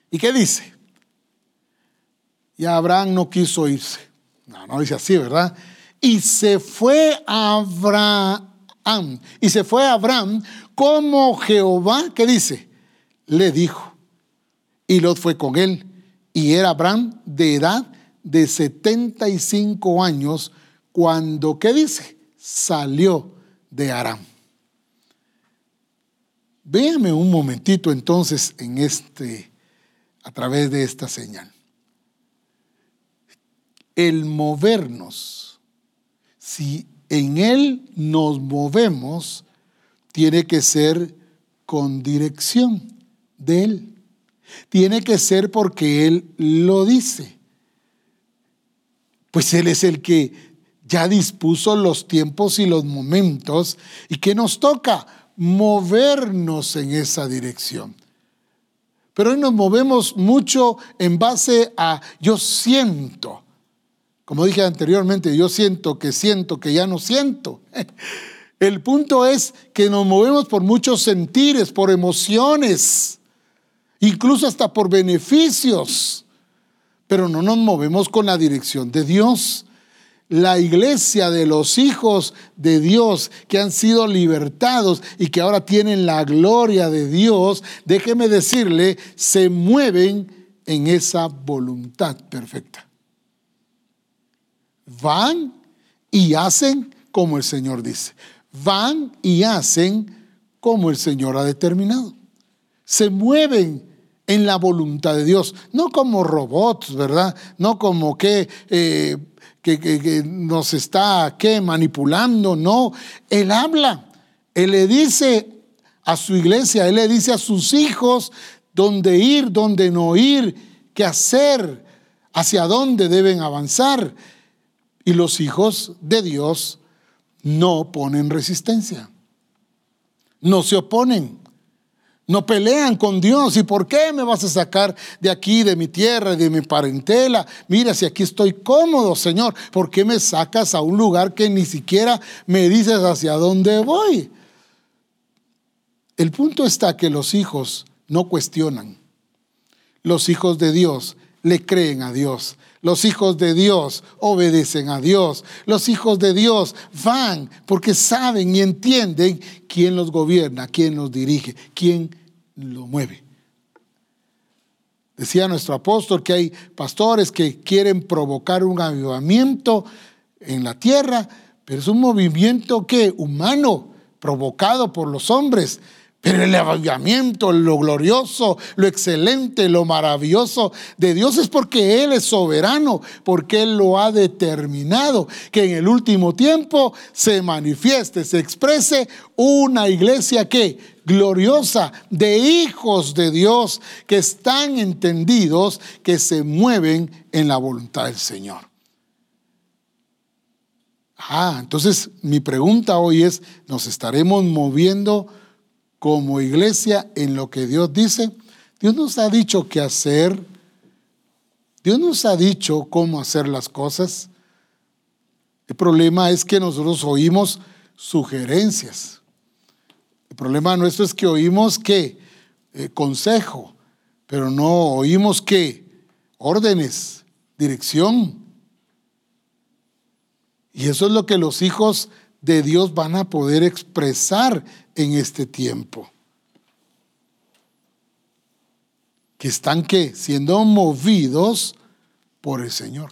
¿Y qué dice? Y Abraham no quiso irse. No, no dice así, ¿verdad? Y se fue Abraham. Y se fue Abraham como Jehová, ¿qué dice? Le dijo. Y Lot fue con él. Y era Abraham de edad de 75 años cuando, ¿qué dice? Salió de Aram. Véame un momentito entonces en este, a través de esta señal el movernos, si en Él nos movemos, tiene que ser con dirección de Él. Tiene que ser porque Él lo dice. Pues Él es el que ya dispuso los tiempos y los momentos y que nos toca movernos en esa dirección. Pero hoy nos movemos mucho en base a yo siento. Como dije anteriormente, yo siento que siento que ya no siento. El punto es que nos movemos por muchos sentires, por emociones, incluso hasta por beneficios, pero no nos movemos con la dirección de Dios. La iglesia de los hijos de Dios que han sido libertados y que ahora tienen la gloria de Dios, déjeme decirle, se mueven en esa voluntad perfecta van y hacen como el Señor dice. Van y hacen como el Señor ha determinado. Se mueven en la voluntad de Dios, no como robots, ¿verdad? No como que, eh, que, nos está ¿qué? manipulando, no. Él habla, Él le dice a su iglesia, Él le dice a sus hijos dónde ir, dónde no ir, qué hacer, hacia dónde deben avanzar. Y los hijos de Dios no ponen resistencia, no se oponen, no pelean con Dios. ¿Y por qué me vas a sacar de aquí, de mi tierra, de mi parentela? Mira, si aquí estoy cómodo, Señor, ¿por qué me sacas a un lugar que ni siquiera me dices hacia dónde voy? El punto está que los hijos no cuestionan. Los hijos de Dios le creen a Dios. Los hijos de Dios obedecen a Dios. Los hijos de Dios van porque saben y entienden quién los gobierna, quién los dirige, quién lo mueve. Decía nuestro apóstol que hay pastores que quieren provocar un avivamiento en la tierra, pero es un movimiento que humano, provocado por los hombres, pero el avivamiento, lo glorioso, lo excelente, lo maravilloso de Dios es porque Él es soberano, porque Él lo ha determinado, que en el último tiempo se manifieste, se exprese una iglesia que gloriosa de hijos de Dios que están entendidos, que se mueven en la voluntad del Señor. Ah, entonces mi pregunta hoy es, ¿nos estaremos moviendo? Como iglesia en lo que Dios dice. Dios nos ha dicho qué hacer. Dios nos ha dicho cómo hacer las cosas. El problema es que nosotros oímos sugerencias. El problema nuestro es que oímos que eh, consejo, pero no oímos que órdenes, dirección. Y eso es lo que los hijos de Dios van a poder expresar en este tiempo. Que están siendo movidos por el Señor.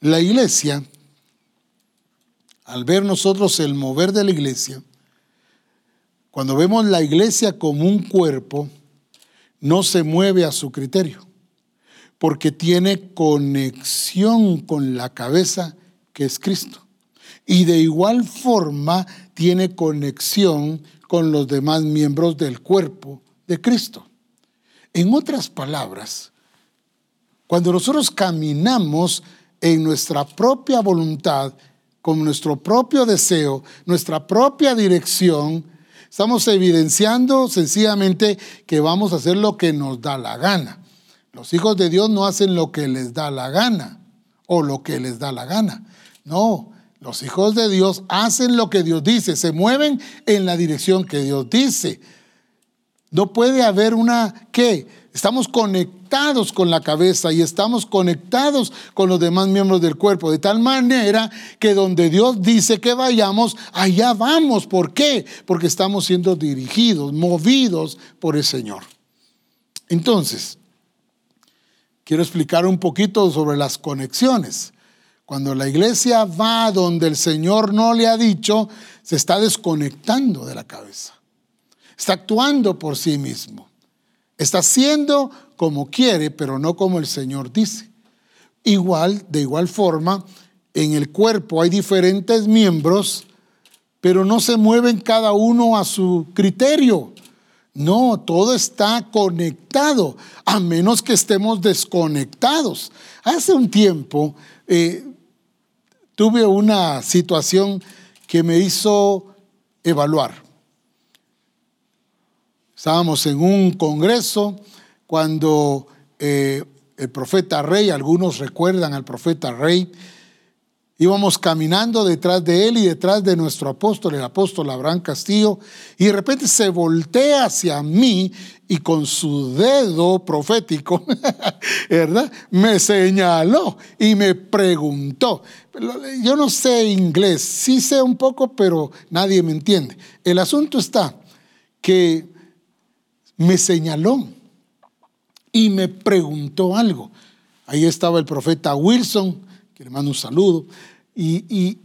La iglesia, al ver nosotros el mover de la iglesia, Cuando vemos la iglesia como un cuerpo, no se mueve a su criterio, porque tiene conexión con la cabeza que es Cristo. Y de igual forma tiene conexión con los demás miembros del cuerpo de Cristo. En otras palabras, cuando nosotros caminamos en nuestra propia voluntad, con nuestro propio deseo, nuestra propia dirección, estamos evidenciando sencillamente que vamos a hacer lo que nos da la gana. Los hijos de Dios no hacen lo que les da la gana o lo que les da la gana. No, los hijos de Dios hacen lo que Dios dice, se mueven en la dirección que Dios dice. No puede haber una, ¿qué? Estamos conectados con la cabeza y estamos conectados con los demás miembros del cuerpo, de tal manera que donde Dios dice que vayamos, allá vamos. ¿Por qué? Porque estamos siendo dirigidos, movidos por el Señor. Entonces, quiero explicar un poquito sobre las conexiones. Cuando la iglesia va donde el Señor no le ha dicho, se está desconectando de la cabeza. Está actuando por sí mismo. Está haciendo como quiere, pero no como el Señor dice. Igual, de igual forma, en el cuerpo hay diferentes miembros, pero no se mueven cada uno a su criterio. No, todo está conectado, a menos que estemos desconectados. Hace un tiempo eh, tuve una situación que me hizo evaluar. Estábamos en un congreso cuando eh, el profeta Rey, algunos recuerdan al profeta Rey, íbamos caminando detrás de él y detrás de nuestro apóstol, el apóstol Abraham Castillo, y de repente se voltea hacia mí y con su dedo profético, ¿verdad? Me señaló y me preguntó. Yo no sé inglés, sí sé un poco, pero nadie me entiende. El asunto está que me señaló y me preguntó algo. Ahí estaba el profeta Wilson, que le mando un saludo, y,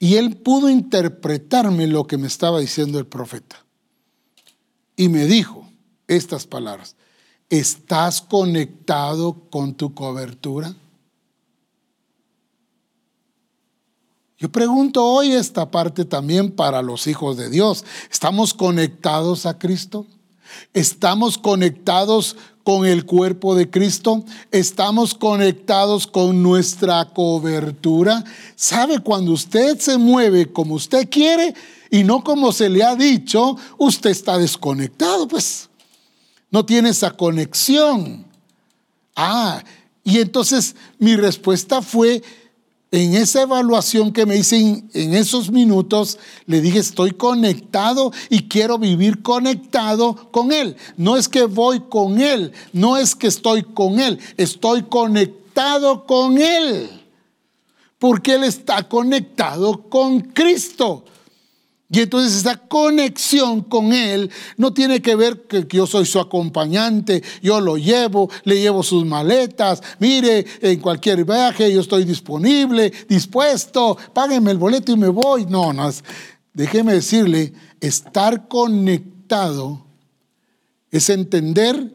él pudo interpretarme lo que me estaba diciendo el profeta. Y me dijo, estas palabras. ¿Estás conectado con tu cobertura? Yo pregunto hoy esta parte también para los hijos de Dios. ¿Estamos conectados a Cristo? ¿Estamos conectados con el cuerpo de Cristo? ¿Estamos conectados con nuestra cobertura? ¿Sabe cuando usted se mueve como usted quiere y no como se le ha dicho, usted está desconectado, pues no tiene esa conexión. Ah, y entonces mi respuesta fue, en esa evaluación que me hice en, esos minutos, le dije, estoy conectado y quiero vivir conectado con Él. No es que voy con Él, no es que estoy con Él, estoy conectado con Él. Porque Él está conectado con Cristo. Y entonces esa conexión con Él no tiene que ver que yo soy su acompañante, yo lo llevo, le llevo sus maletas, mire, en cualquier viaje yo estoy disponible, dispuesto, págueme el boleto y me voy. No, no, déjeme decirle, estar conectado es entender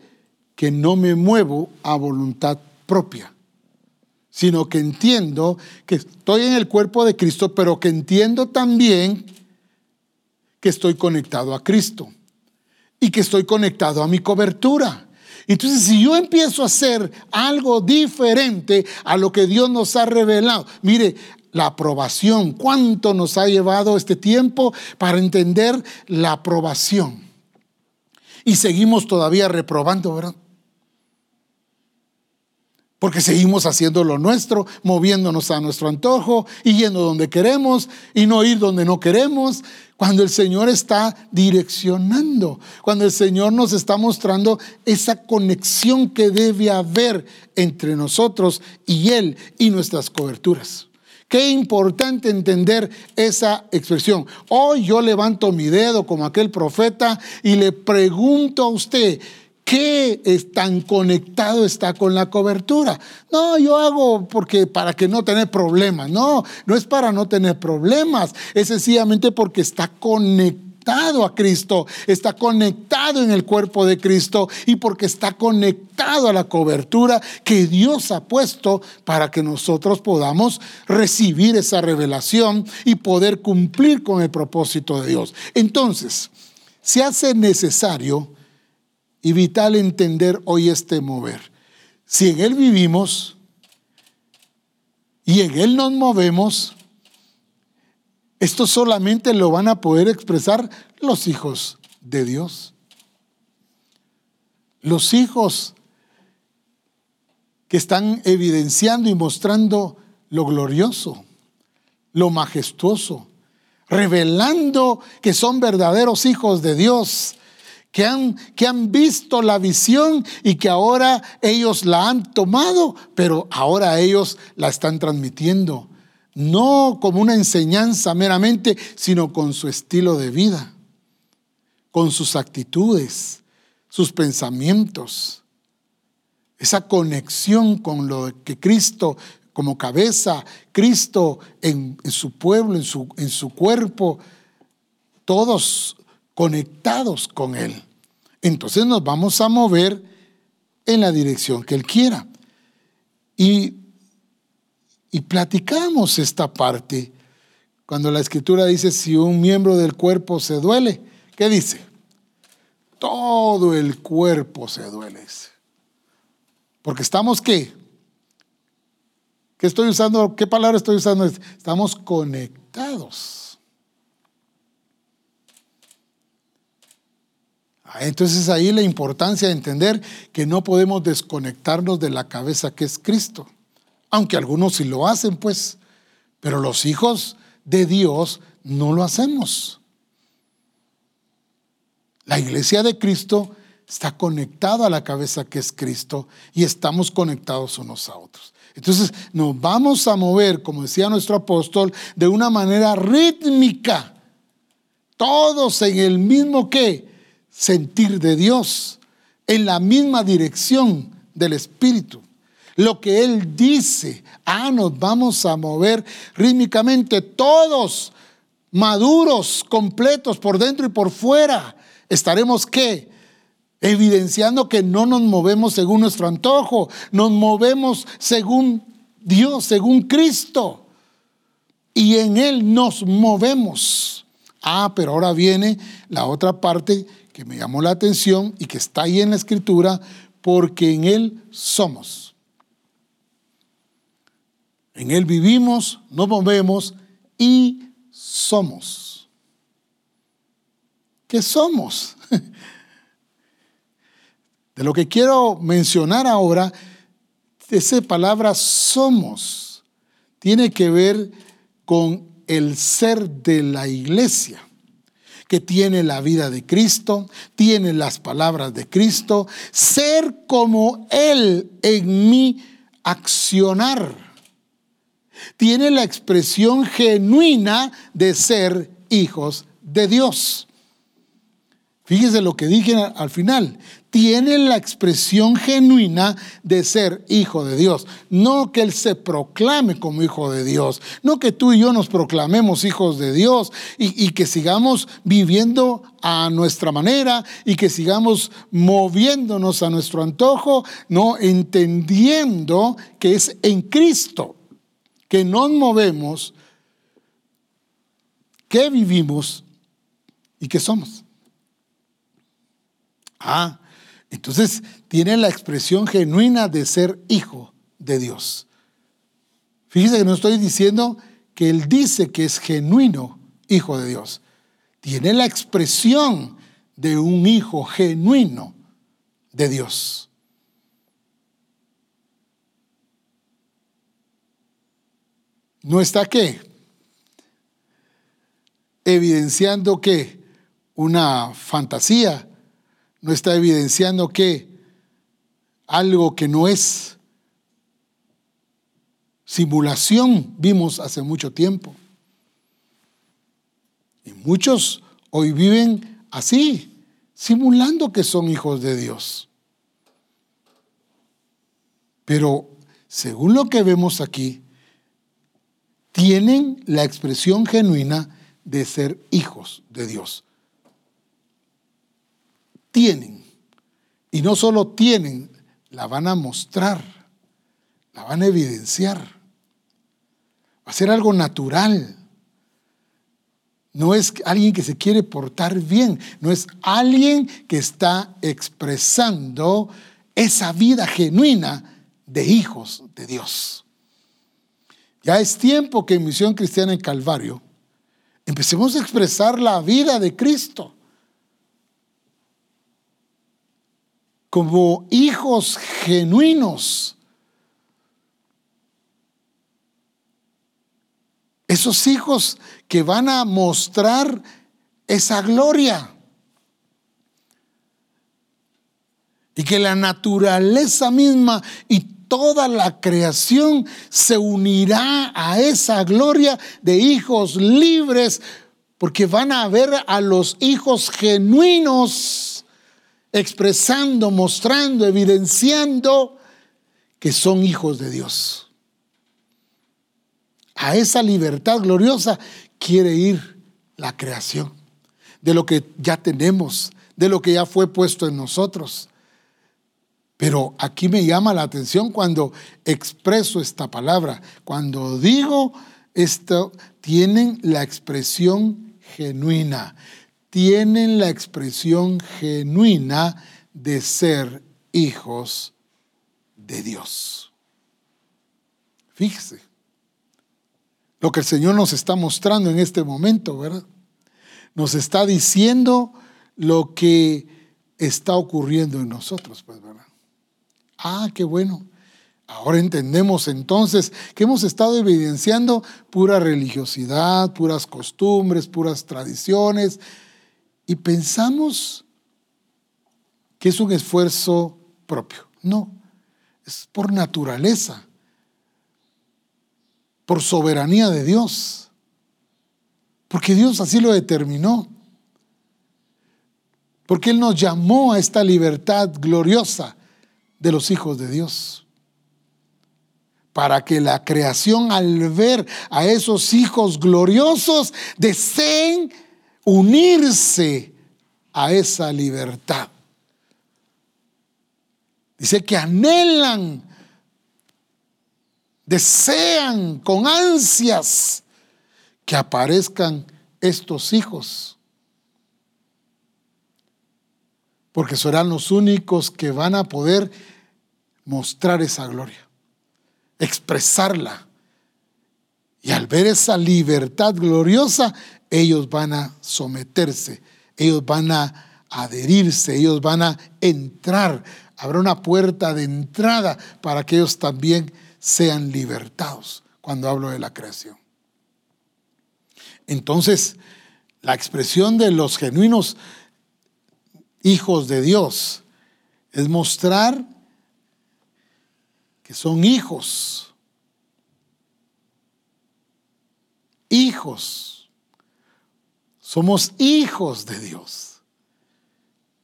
que no me muevo a voluntad propia sino que entiendo que estoy en el cuerpo de Cristo, pero que entiendo también que estoy conectado a Cristo y que estoy conectado a mi cobertura. Entonces, si yo empiezo a hacer algo diferente a lo que Dios nos ha revelado, mire, la aprobación, cuánto nos ha llevado este tiempo para entender la aprobación. Y seguimos todavía reprobando, ¿verdad? Porque seguimos haciendo lo nuestro, moviéndonos a nuestro antojo y yendo donde queremos y no ir donde no queremos. Cuando el Señor está direccionando, cuando el Señor nos está mostrando esa conexión que debe haber entre nosotros y Él y nuestras coberturas. Qué importante entender esa expresión. Hoy yo levanto mi dedo como aquel profeta y le pregunto a usted, ¿Qué es tan conectado está con la cobertura? No, yo hago porque para que no tener problemas. No, no es para no tener problemas. Es sencillamente porque está conectado a Cristo, está conectado en el cuerpo de Cristo y porque está conectado a la cobertura que Dios ha puesto para que nosotros podamos recibir esa revelación y poder cumplir con el propósito de Dios. Entonces, se hace necesario y vital entender hoy este mover. Si en Él vivimos y en Él nos movemos, esto solamente lo van a poder expresar los hijos de Dios. Los hijos que están evidenciando y mostrando lo glorioso, lo majestuoso, revelando que son verdaderos hijos de Dios, que han, que han visto la visión y que ahora ellos la han tomado, pero ahora ellos la están transmitiendo, no como una enseñanza meramente, sino con su estilo de vida, con sus actitudes, sus pensamientos, esa conexión con lo que Cristo como cabeza, Cristo en, su pueblo, en su, en su cuerpo, todos conectados con Él. Entonces nos vamos a mover en la dirección que Él quiera. Y, platicamos esta parte cuando la escritura dice si un miembro del cuerpo se duele, ¿qué dice? Todo el cuerpo se duele. Porque estamos qué? ¿Qué estoy usando? ¿Qué palabra estoy usando? Estamos conectados. Ah, entonces ahí la importancia de entender que no podemos desconectarnos de la cabeza que es Cristo. Aunque algunos sí lo hacen, pues. Pero los hijos de Dios no lo hacemos. La iglesia de Cristo está conectada a la cabeza que es Cristo y estamos conectados unos a otros. Entonces nos vamos a mover, como decía nuestro apóstol, de una manera rítmica, todos en el mismo qué, sentir de Dios, en la misma dirección del Espíritu. Lo que Él dice, ah, nos vamos a mover rítmicamente todos, maduros, completos, por dentro y por fuera. Estaremos qué? evidenciando que no nos movemos según nuestro antojo, nos movemos según Dios, según Cristo. Y en Él nos movemos. Ah, pero ahora viene la otra parte que me llamó la atención y que está ahí en la escritura, porque en Él somos. En Él vivimos, nos movemos y somos. ¿Qué somos? De lo que quiero mencionar ahora, esa palabra somos tiene que ver con el ser de la iglesia, que tiene la vida de Cristo, tiene las palabras de Cristo, ser como Él en mi accionar. Tiene la expresión genuina de ser hijos de Dios. Fíjese lo que dije al final tiene la expresión genuina de ser hijo de Dios. No que Él se proclame como hijo de Dios. No que tú y yo nos proclamemos hijos de Dios y, que sigamos viviendo a nuestra manera y que sigamos moviéndonos a nuestro antojo. No, entendiendo que es en Cristo que nos movemos, que vivimos y que somos. Ah, entonces tiene la expresión genuina de ser hijo de Dios. Fíjese que no estoy diciendo que él dice que es genuino hijo de Dios. Tiene la expresión de un hijo genuino de Dios. ¿No está qué? Evidenciando que una fantasía no está evidenciando que algo que no es simulación vimos hace mucho tiempo. Y muchos hoy viven así, simulando que son hijos de Dios. Pero según lo que vemos aquí, tienen la expresión genuina de ser hijos de Dios. Tienen. Y no solo tienen, la van a mostrar, la van a evidenciar. Va a ser algo natural. No es alguien que se quiere portar bien, no es alguien que está expresando esa vida genuina de hijos de Dios. Ya es tiempo que en Misión Cristiana en Calvario empecemos a expresar la vida de Cristo como hijos genuinos. Esos hijos que van a mostrar esa gloria. Y que la naturaleza misma y toda la creación se unirá a esa gloria de hijos libres, porque van a ver a los hijos genuinos expresando, mostrando, evidenciando que son hijos de Dios. A esa libertad gloriosa quiere ir la creación, de lo que ya tenemos, de lo que ya fue puesto en nosotros. Pero aquí me llama la atención cuando expreso esta palabra, cuando digo esto, tienen la expresión genuina, tienen la expresión genuina de ser hijos de Dios. Fíjese lo que el Señor nos está mostrando en este momento, ¿verdad? Nos está diciendo lo que está ocurriendo en nosotros, pues, ¿verdad? Ah, qué bueno. Ahora entendemos entonces que hemos estado evidenciando pura religiosidad, puras costumbres, puras tradiciones, y pensamos que es un esfuerzo propio. No, es por naturaleza, por soberanía de Dios, porque Dios así lo determinó, porque Él nos llamó a esta libertad gloriosa de los hijos de Dios. Para que la creación al ver a esos hijos gloriosos deseen unirse a esa libertad. Dice que anhelan, desean con ansias que aparezcan estos hijos. Porque serán los únicos que van a poder mostrar esa gloria, expresarla. Y al ver esa libertad gloriosa, ellos van a someterse, ellos van a adherirse, ellos van a entrar. Habrá una puerta de entrada para que ellos también sean libertados cuando hablo de la creación. Entonces, la expresión de los genuinos hijos de Dios es mostrar que son hijos. Hijos. Somos hijos de Dios.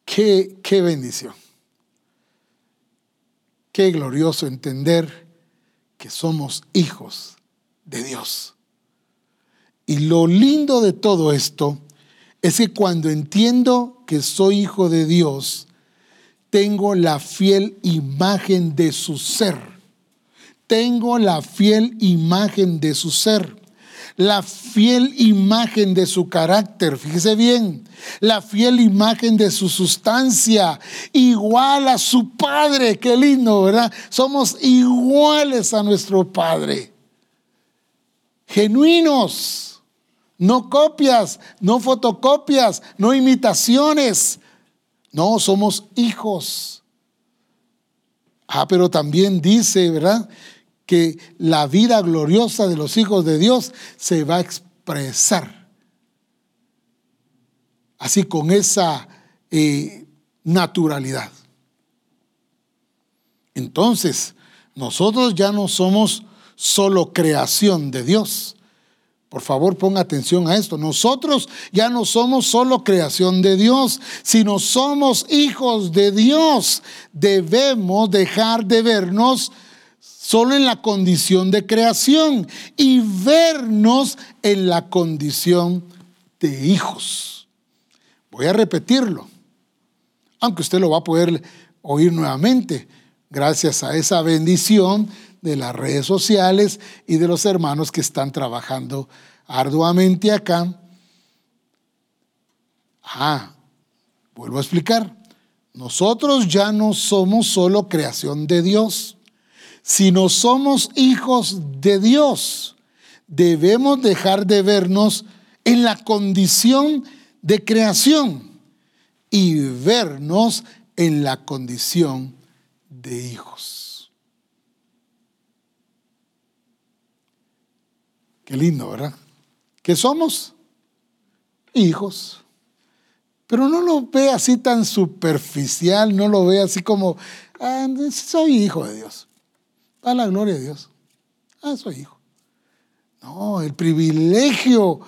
Qué, qué bendición. Qué glorioso entender que somos hijos de Dios. Y lo lindo de todo esto es que cuando entiendo que soy hijo de Dios, tengo la fiel imagen de su ser. Tengo la fiel imagen de su ser. La fiel imagen de su carácter, fíjese bien, la fiel imagen de su sustancia, igual a su Padre, qué lindo, ¿verdad? Somos iguales a nuestro Padre, genuinos, no copias, no fotocopias, no imitaciones, no, somos hijos. Ah, pero también dice, ¿verdad? Que la vida gloriosa de los hijos de Dios se va a expresar. Así con esa eh, naturalidad. Entonces, nosotros ya no somos solo creación de Dios, por favor, ponga atención a esto. Nosotros ya no somos solo creación de Dios, sino somos hijos de Dios. Debemos dejar de vernos solo en la condición de creación y vernos en la condición de hijos. Voy a repetirlo. aunque usted lo va a poder oír nuevamente gracias a esa bendición de las redes sociales y de los hermanos que están trabajando arduamente acá. Ah, vuelvo a explicar. Nosotros ya no somos solo creación de Dios, sino somos hijos de Dios. Debemos dejar de vernos en la condición de creación y vernos en la condición de hijos. Qué lindo, ¿verdad? ¿Qué somos? Hijos. Pero no lo ve así tan superficial, no lo ve así como, ah, soy hijo de Dios. A la gloria de Dios. Ah, soy hijo. No, el privilegio,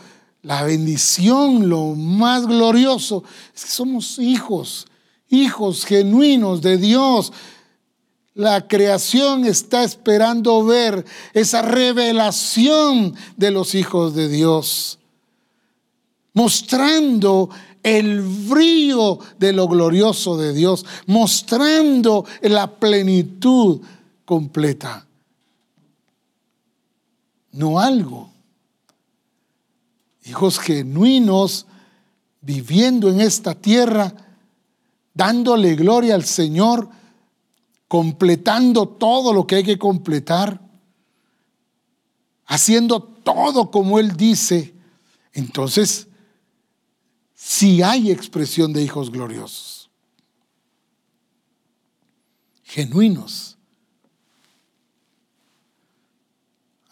la bendición, lo más glorioso es que somos hijos, hijos genuinos de Dios. La creación está esperando ver esa revelación de los hijos de Dios, mostrando el brillo de lo glorioso de Dios, mostrando la plenitud completa. No algo. Hijos genuinos viviendo en esta tierra, dándole gloria al Señor, completando todo lo que hay que completar, haciendo todo como Él dice. Entonces, si hay expresión de hijos gloriosos, genuinos.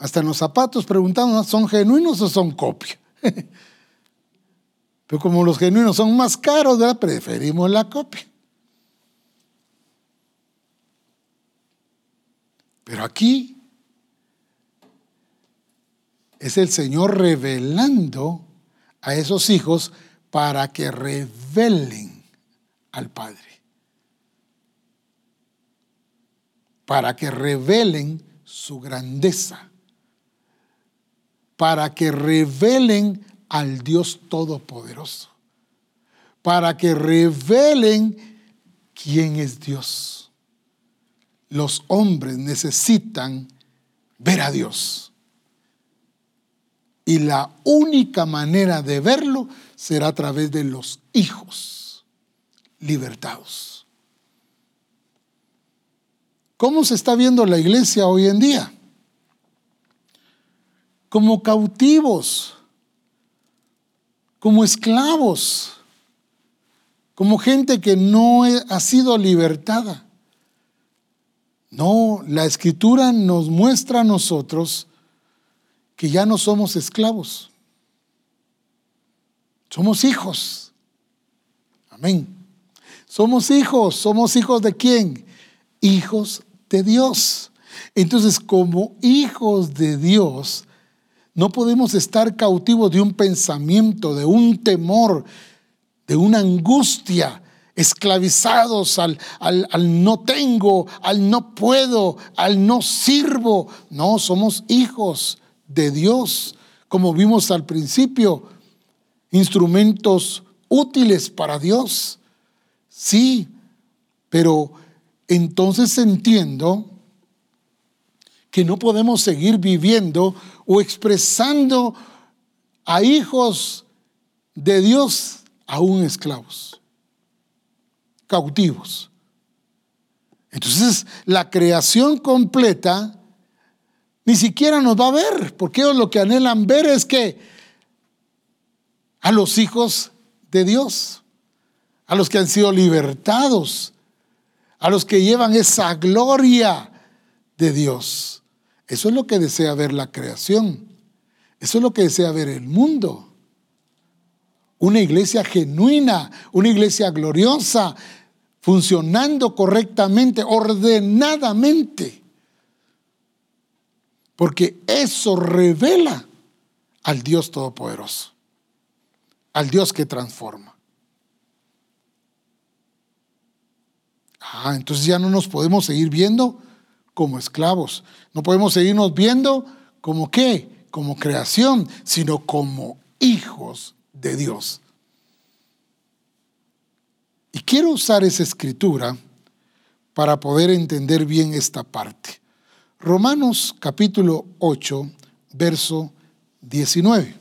Hasta en los zapatos preguntamos, ¿son genuinos o son copia? Pero como los genuinos son más caros, preferimos la copia. Pero aquí es el Señor revelando a esos hijos para que revelen al Padre. Para que revelen su grandeza. Para que revelen al Dios Todopoderoso. Para que revelen quién es Dios. Los hombres necesitan ver a Dios. Y la única manera de verlo será a través de los hijos libertados. ¿Cómo se está viendo la iglesia hoy en día? Como cautivos, como esclavos, como gente que no ha sido libertada. No, la escritura nos muestra a nosotros que ya no somos esclavos. Somos hijos. Amén. Somos hijos. ¿Somos hijos de quién? Hijos de Dios. Entonces, como hijos de Dios, no podemos estar cautivos de un pensamiento, de un temor, de una angustia, esclavizados al, al, al, no tengo, al no puedo, al no sirvo. No, somos hijos de Dios, como vimos al principio instrumentos útiles para Dios. Sí, pero entonces entiendo que no podemos seguir viviendo o expresando a hijos de Dios aún esclavos, cautivos. Entonces la creación completa ni siquiera nos va a ver, porque ellos lo que anhelan ver es que a los hijos de Dios, a los que han sido libertados, a los que llevan esa gloria de Dios. Eso es lo que desea ver la creación. Eso es lo que desea ver el mundo. Una iglesia genuina, una iglesia gloriosa, funcionando correctamente, ordenadamente. Porque eso revela al Dios Todopoderoso al Dios que transforma. Ah, entonces ya no nos podemos seguir viendo como esclavos. No podemos seguirnos viendo como qué, como creación, sino como hijos de Dios. ¿Y quiero usar esa escritura para poder entender bien esta parte. Romanos capítulo 8, verso 19.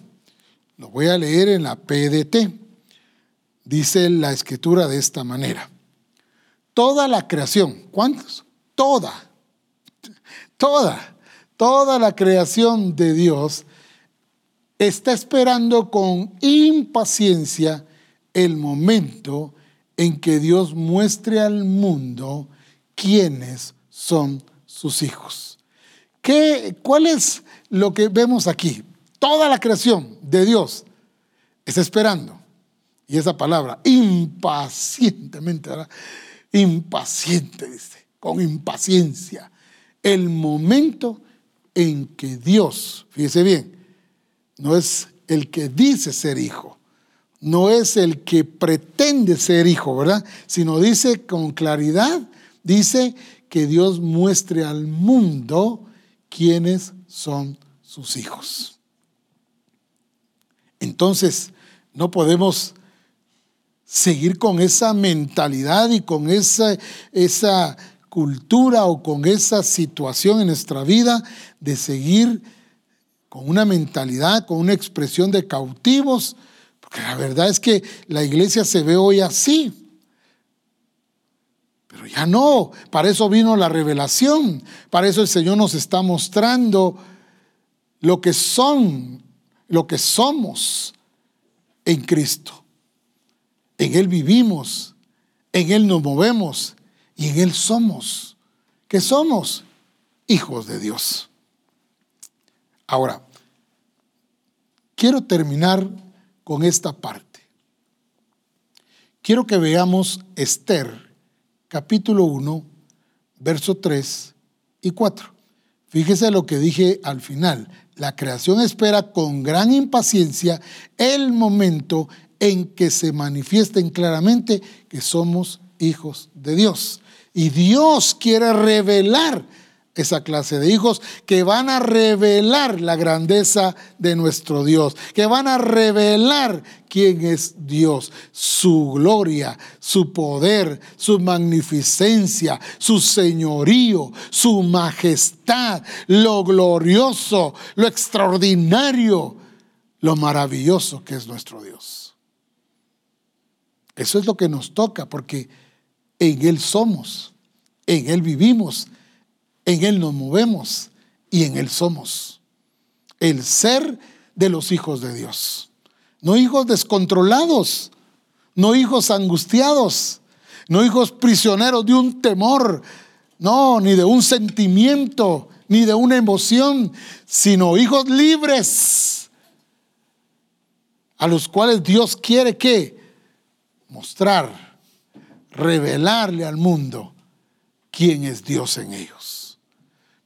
Lo voy a leer en la PDT. Dice la escritura de esta manera. Toda la creación, ¿cuántos? Toda, toda, toda la creación de Dios está esperando con impaciencia el momento en que Dios muestre al mundo quiénes son sus hijos. ¿Qué, ¿Cuál es lo que vemos aquí? Toda la creación de Dios está esperando. Y esa palabra, impacientemente, ¿verdad? impaciente, dice, con impaciencia, el momento en que Dios, fíjese bien, no es el que dice ser hijo, no es el que pretende ser hijo, ¿verdad? Sino dice con claridad, dice que Dios muestre al mundo quiénes son sus hijos. Entonces, no podemos seguir con esa mentalidad y con esa, esa cultura o con esa situación en nuestra vida de seguir con una mentalidad, con una expresión de cautivos, porque la verdad es que la iglesia se ve hoy así. Pero ya no, para eso vino la revelación, para eso el Señor nos está mostrando lo que son, lo que somos en Cristo. En Él vivimos, en Él nos movemos y en Él somos. que somos? Hijos de Dios. Ahora, quiero terminar con esta parte. Quiero que veamos Esther, capítulo 1, verso 3 y 4. Fíjese lo que dije al final. La creación espera con gran impaciencia el momento en que se manifiesten claramente que somos hijos de Dios. Y Dios quiere revelar esa clase de hijos que van a revelar la grandeza de nuestro Dios, que van a revelar quién es Dios, su gloria, su poder, su magnificencia, su señorío, su majestad, lo glorioso, lo extraordinario, lo maravilloso que es nuestro Dios. Eso es lo que nos toca porque en Él somos, en Él vivimos, en Él nos movemos y en Él somos. El ser de los hijos de Dios. No hijos descontrolados, no hijos angustiados, no hijos prisioneros de un temor, no, ni de un sentimiento, ni de una emoción, sino hijos libres, a los cuales Dios quiere que mostrar, revelarle al mundo quién es Dios en ellos.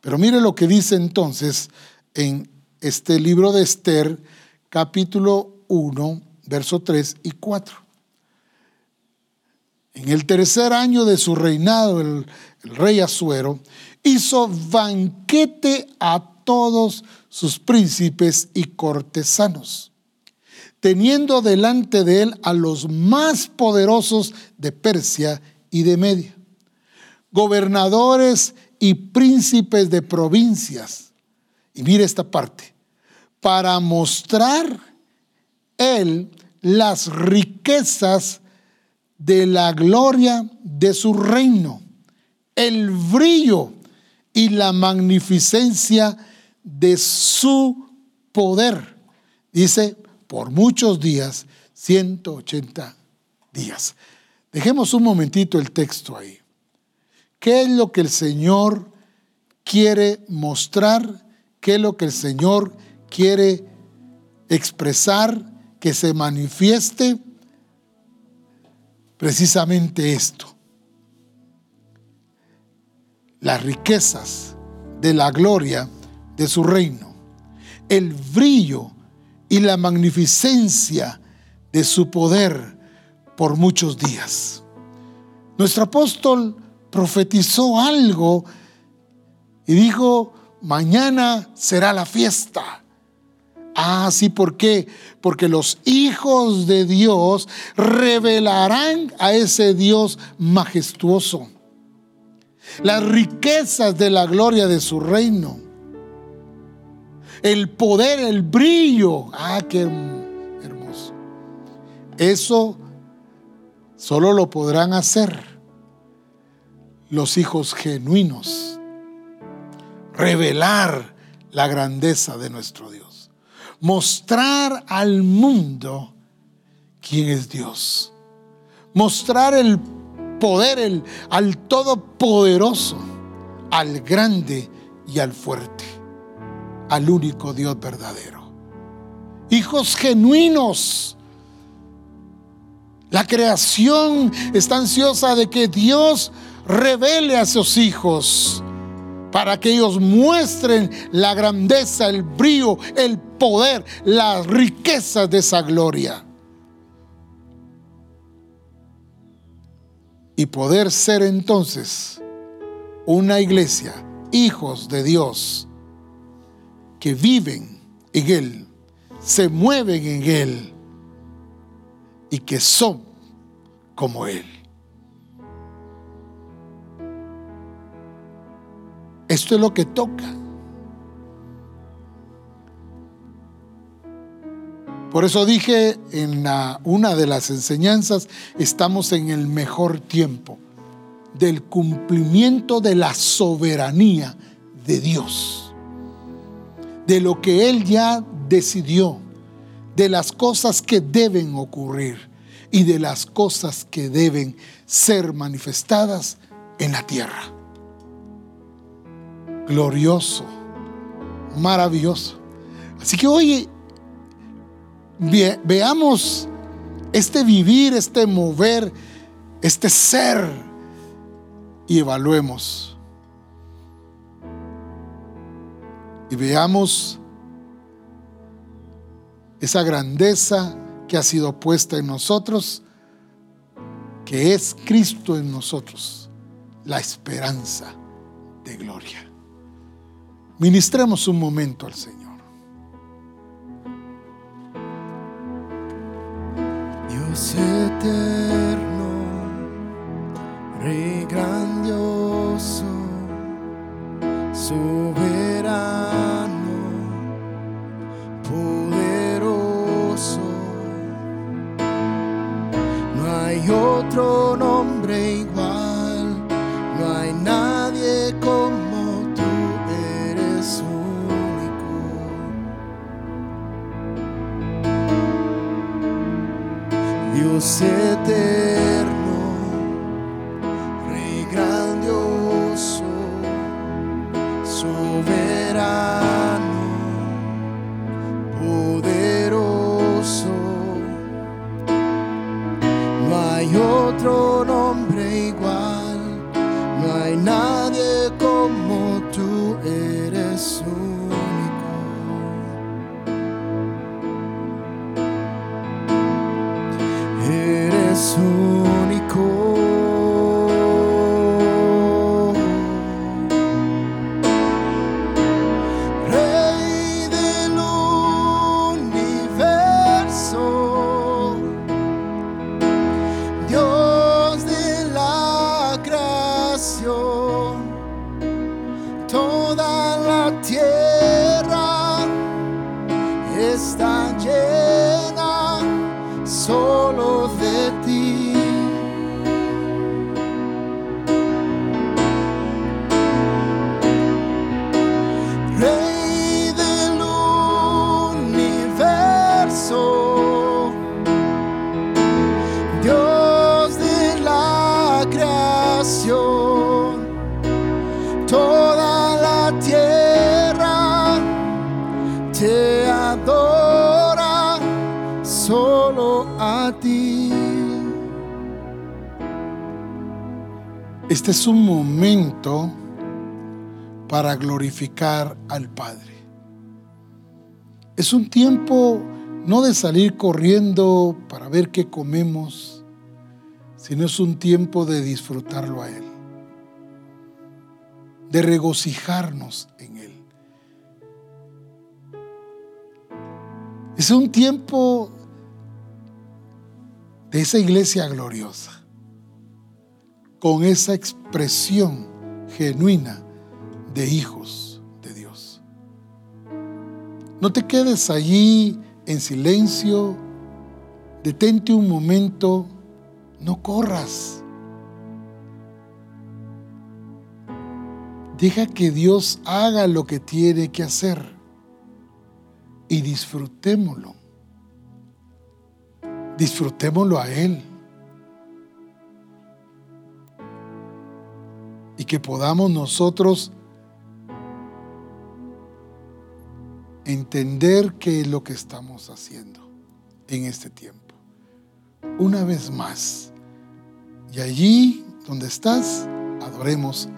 Pero mire lo que dice entonces en este libro de Esther, capítulo 1, verso 3 y 4. En el tercer año de su reinado, el, el rey Asuero hizo banquete a todos sus príncipes y cortesanos, teniendo delante de él a los más poderosos de Persia y de Media, gobernadores y príncipes de provincias. Y mire esta parte, para mostrar él las riquezas de la gloria de su reino, el brillo y la magnificencia de su poder. Dice, por muchos días, 180 días. Dejemos un momentito el texto ahí. ¿Qué es lo que el Señor quiere mostrar? ¿Qué es lo que el Señor quiere expresar? Que se manifieste precisamente esto. Las riquezas de la gloria de su reino, el brillo y la magnificencia de su poder por muchos días. Nuestro apóstol profetizó algo y dijo, mañana será la fiesta. Ah, sí, ¿por qué? Porque los hijos de Dios revelarán a ese Dios majestuoso las riquezas de la gloria de su reino, el poder, el brillo. Ah, qué hermoso. Eso solo lo podrán hacer los hijos genuinos, revelar la grandeza de nuestro Dios, mostrar al mundo quién es Dios, mostrar el poder el, al Todopoderoso, al grande y al fuerte, al único Dios verdadero. Hijos genuinos. La creación está ansiosa de que Dios revele a sus hijos para que ellos muestren la grandeza, el brío, el poder, las riquezas de esa gloria. y poder ser entonces una iglesia, hijos de Dios, que viven en Él, se mueven en Él y que son como Él. Esto es lo que toca. Por eso dije en una de las enseñanzas, estamos en el mejor tiempo del cumplimiento de la soberanía de Dios, de lo que Él ya decidió, de las cosas que deben ocurrir y de las cosas que deben ser manifestadas en la tierra. Glorioso, maravilloso. Así que hoy veamos este vivir, este mover, este ser y evaluemos. Y veamos esa grandeza que ha sido puesta en nosotros, que es Cristo en nosotros, la esperanza de gloria. Ministremos un momento al Señor. Dios eterno, Rey grandioso, soberano, poderoso. No hay otro nombre igual, no hay nadie como tú eres Dios eterno, es un momento para glorificar al Padre. Es un tiempo no de salir corriendo para ver qué comemos, sino es un tiempo de disfrutarlo a Él, de regocijarnos en Él. Es un tiempo de esa iglesia gloriosa, con esa expresión genuina de hijos de Dios. No te quedes allí en silencio, detente un momento, no corras. Deja que Dios haga lo que tiene que hacer y disfrutémoslo. Disfrutémoslo a Él. Y que podamos nosotros entender qué es lo que estamos haciendo en este tiempo. Una vez más. Y allí donde estás, adoremos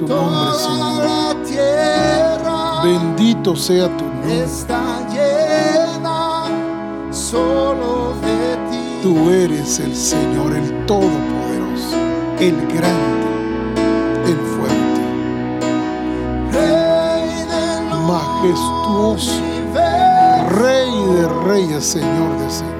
tu nombre, Señor. Bendito sea tu nombre. está llena solo de ti. Tú eres el Señor, el Todopoderoso, el grande, el fuerte, Rey majestuoso, Rey de reyes, Señor de señores.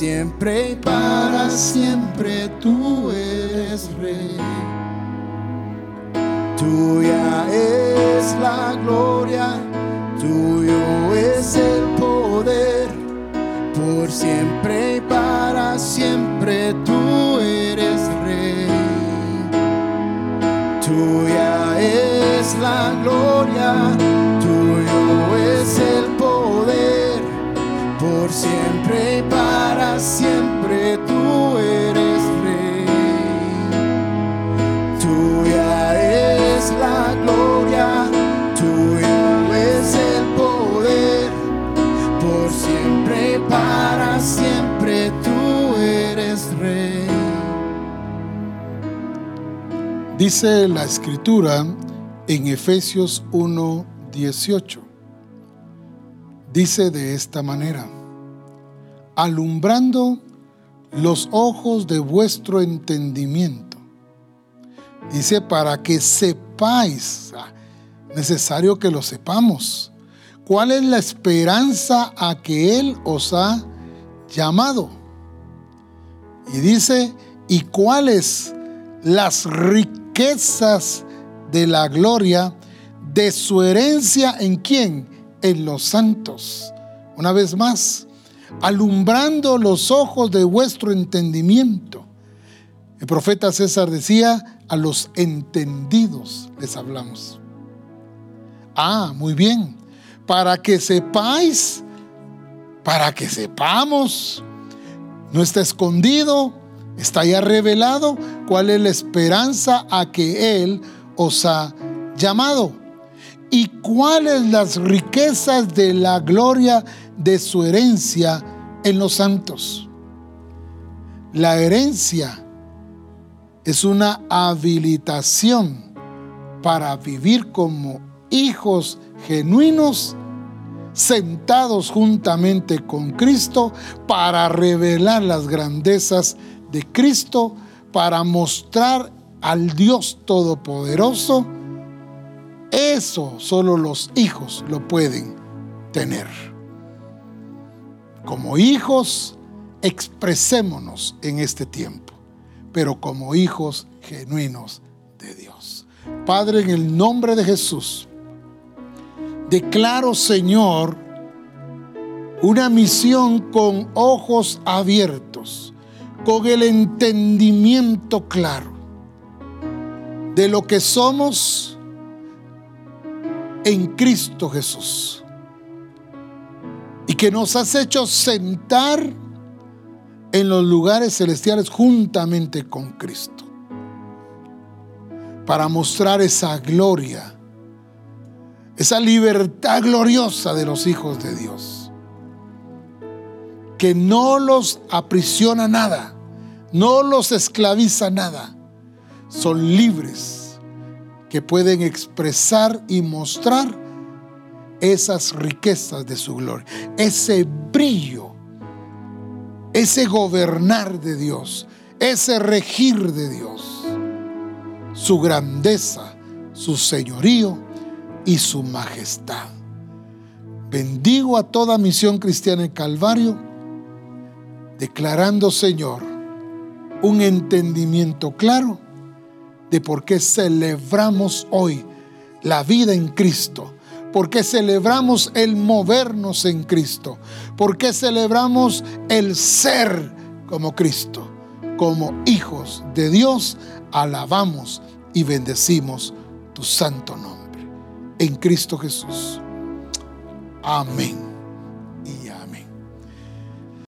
Siempre y para siempre tú eres rey. Dice la escritura en Efesios 1, 18. Dice de esta manera, alumbrando los ojos de vuestro entendimiento. Dice, para que sepáis, necesario que lo sepamos, cuál es la esperanza a que Él os ha llamado. Y dice, y cuáles las riquezas de la gloria de su herencia en quién? En los santos. Una vez más, alumbrando los ojos de vuestro entendimiento. El profeta César decía, a los entendidos les hablamos. Ah, muy bien. Para que sepáis, para que sepamos, no está escondido, está ya revelado cuál es la esperanza a que Él os ha llamado y cuáles las riquezas de la gloria de su herencia en los santos. La herencia es una habilitación para vivir como hijos genuinos sentados juntamente con Cristo para revelar las grandezas de Cristo, para mostrar al Dios Todopoderoso. Eso solo los hijos lo pueden tener. Como hijos, expresémonos en este tiempo, pero como hijos genuinos de Dios. Padre, en el nombre de Jesús, declaro, Señor, una misión con ojos abiertos, con el entendimiento claro de lo que somos en Cristo Jesús. que nos has hecho sentar en los lugares celestiales juntamente con Cristo, para mostrar esa gloria, esa libertad gloriosa de los hijos de Dios, que no los aprisiona nada, no los esclaviza nada, son libres, que pueden expresar y mostrar esas riquezas de su gloria, ese brillo, ese gobernar de Dios, ese regir de Dios, su grandeza, su señorío y su majestad. Bendigo a toda misión cristiana en Calvario, declarando, Señor, un entendimiento claro de por qué celebramos hoy la vida en Cristo porque celebramos el movernos en Cristo, porque celebramos el ser como Cristo, como hijos de Dios, alabamos y bendecimos tu santo nombre. En Cristo Jesús. Amén.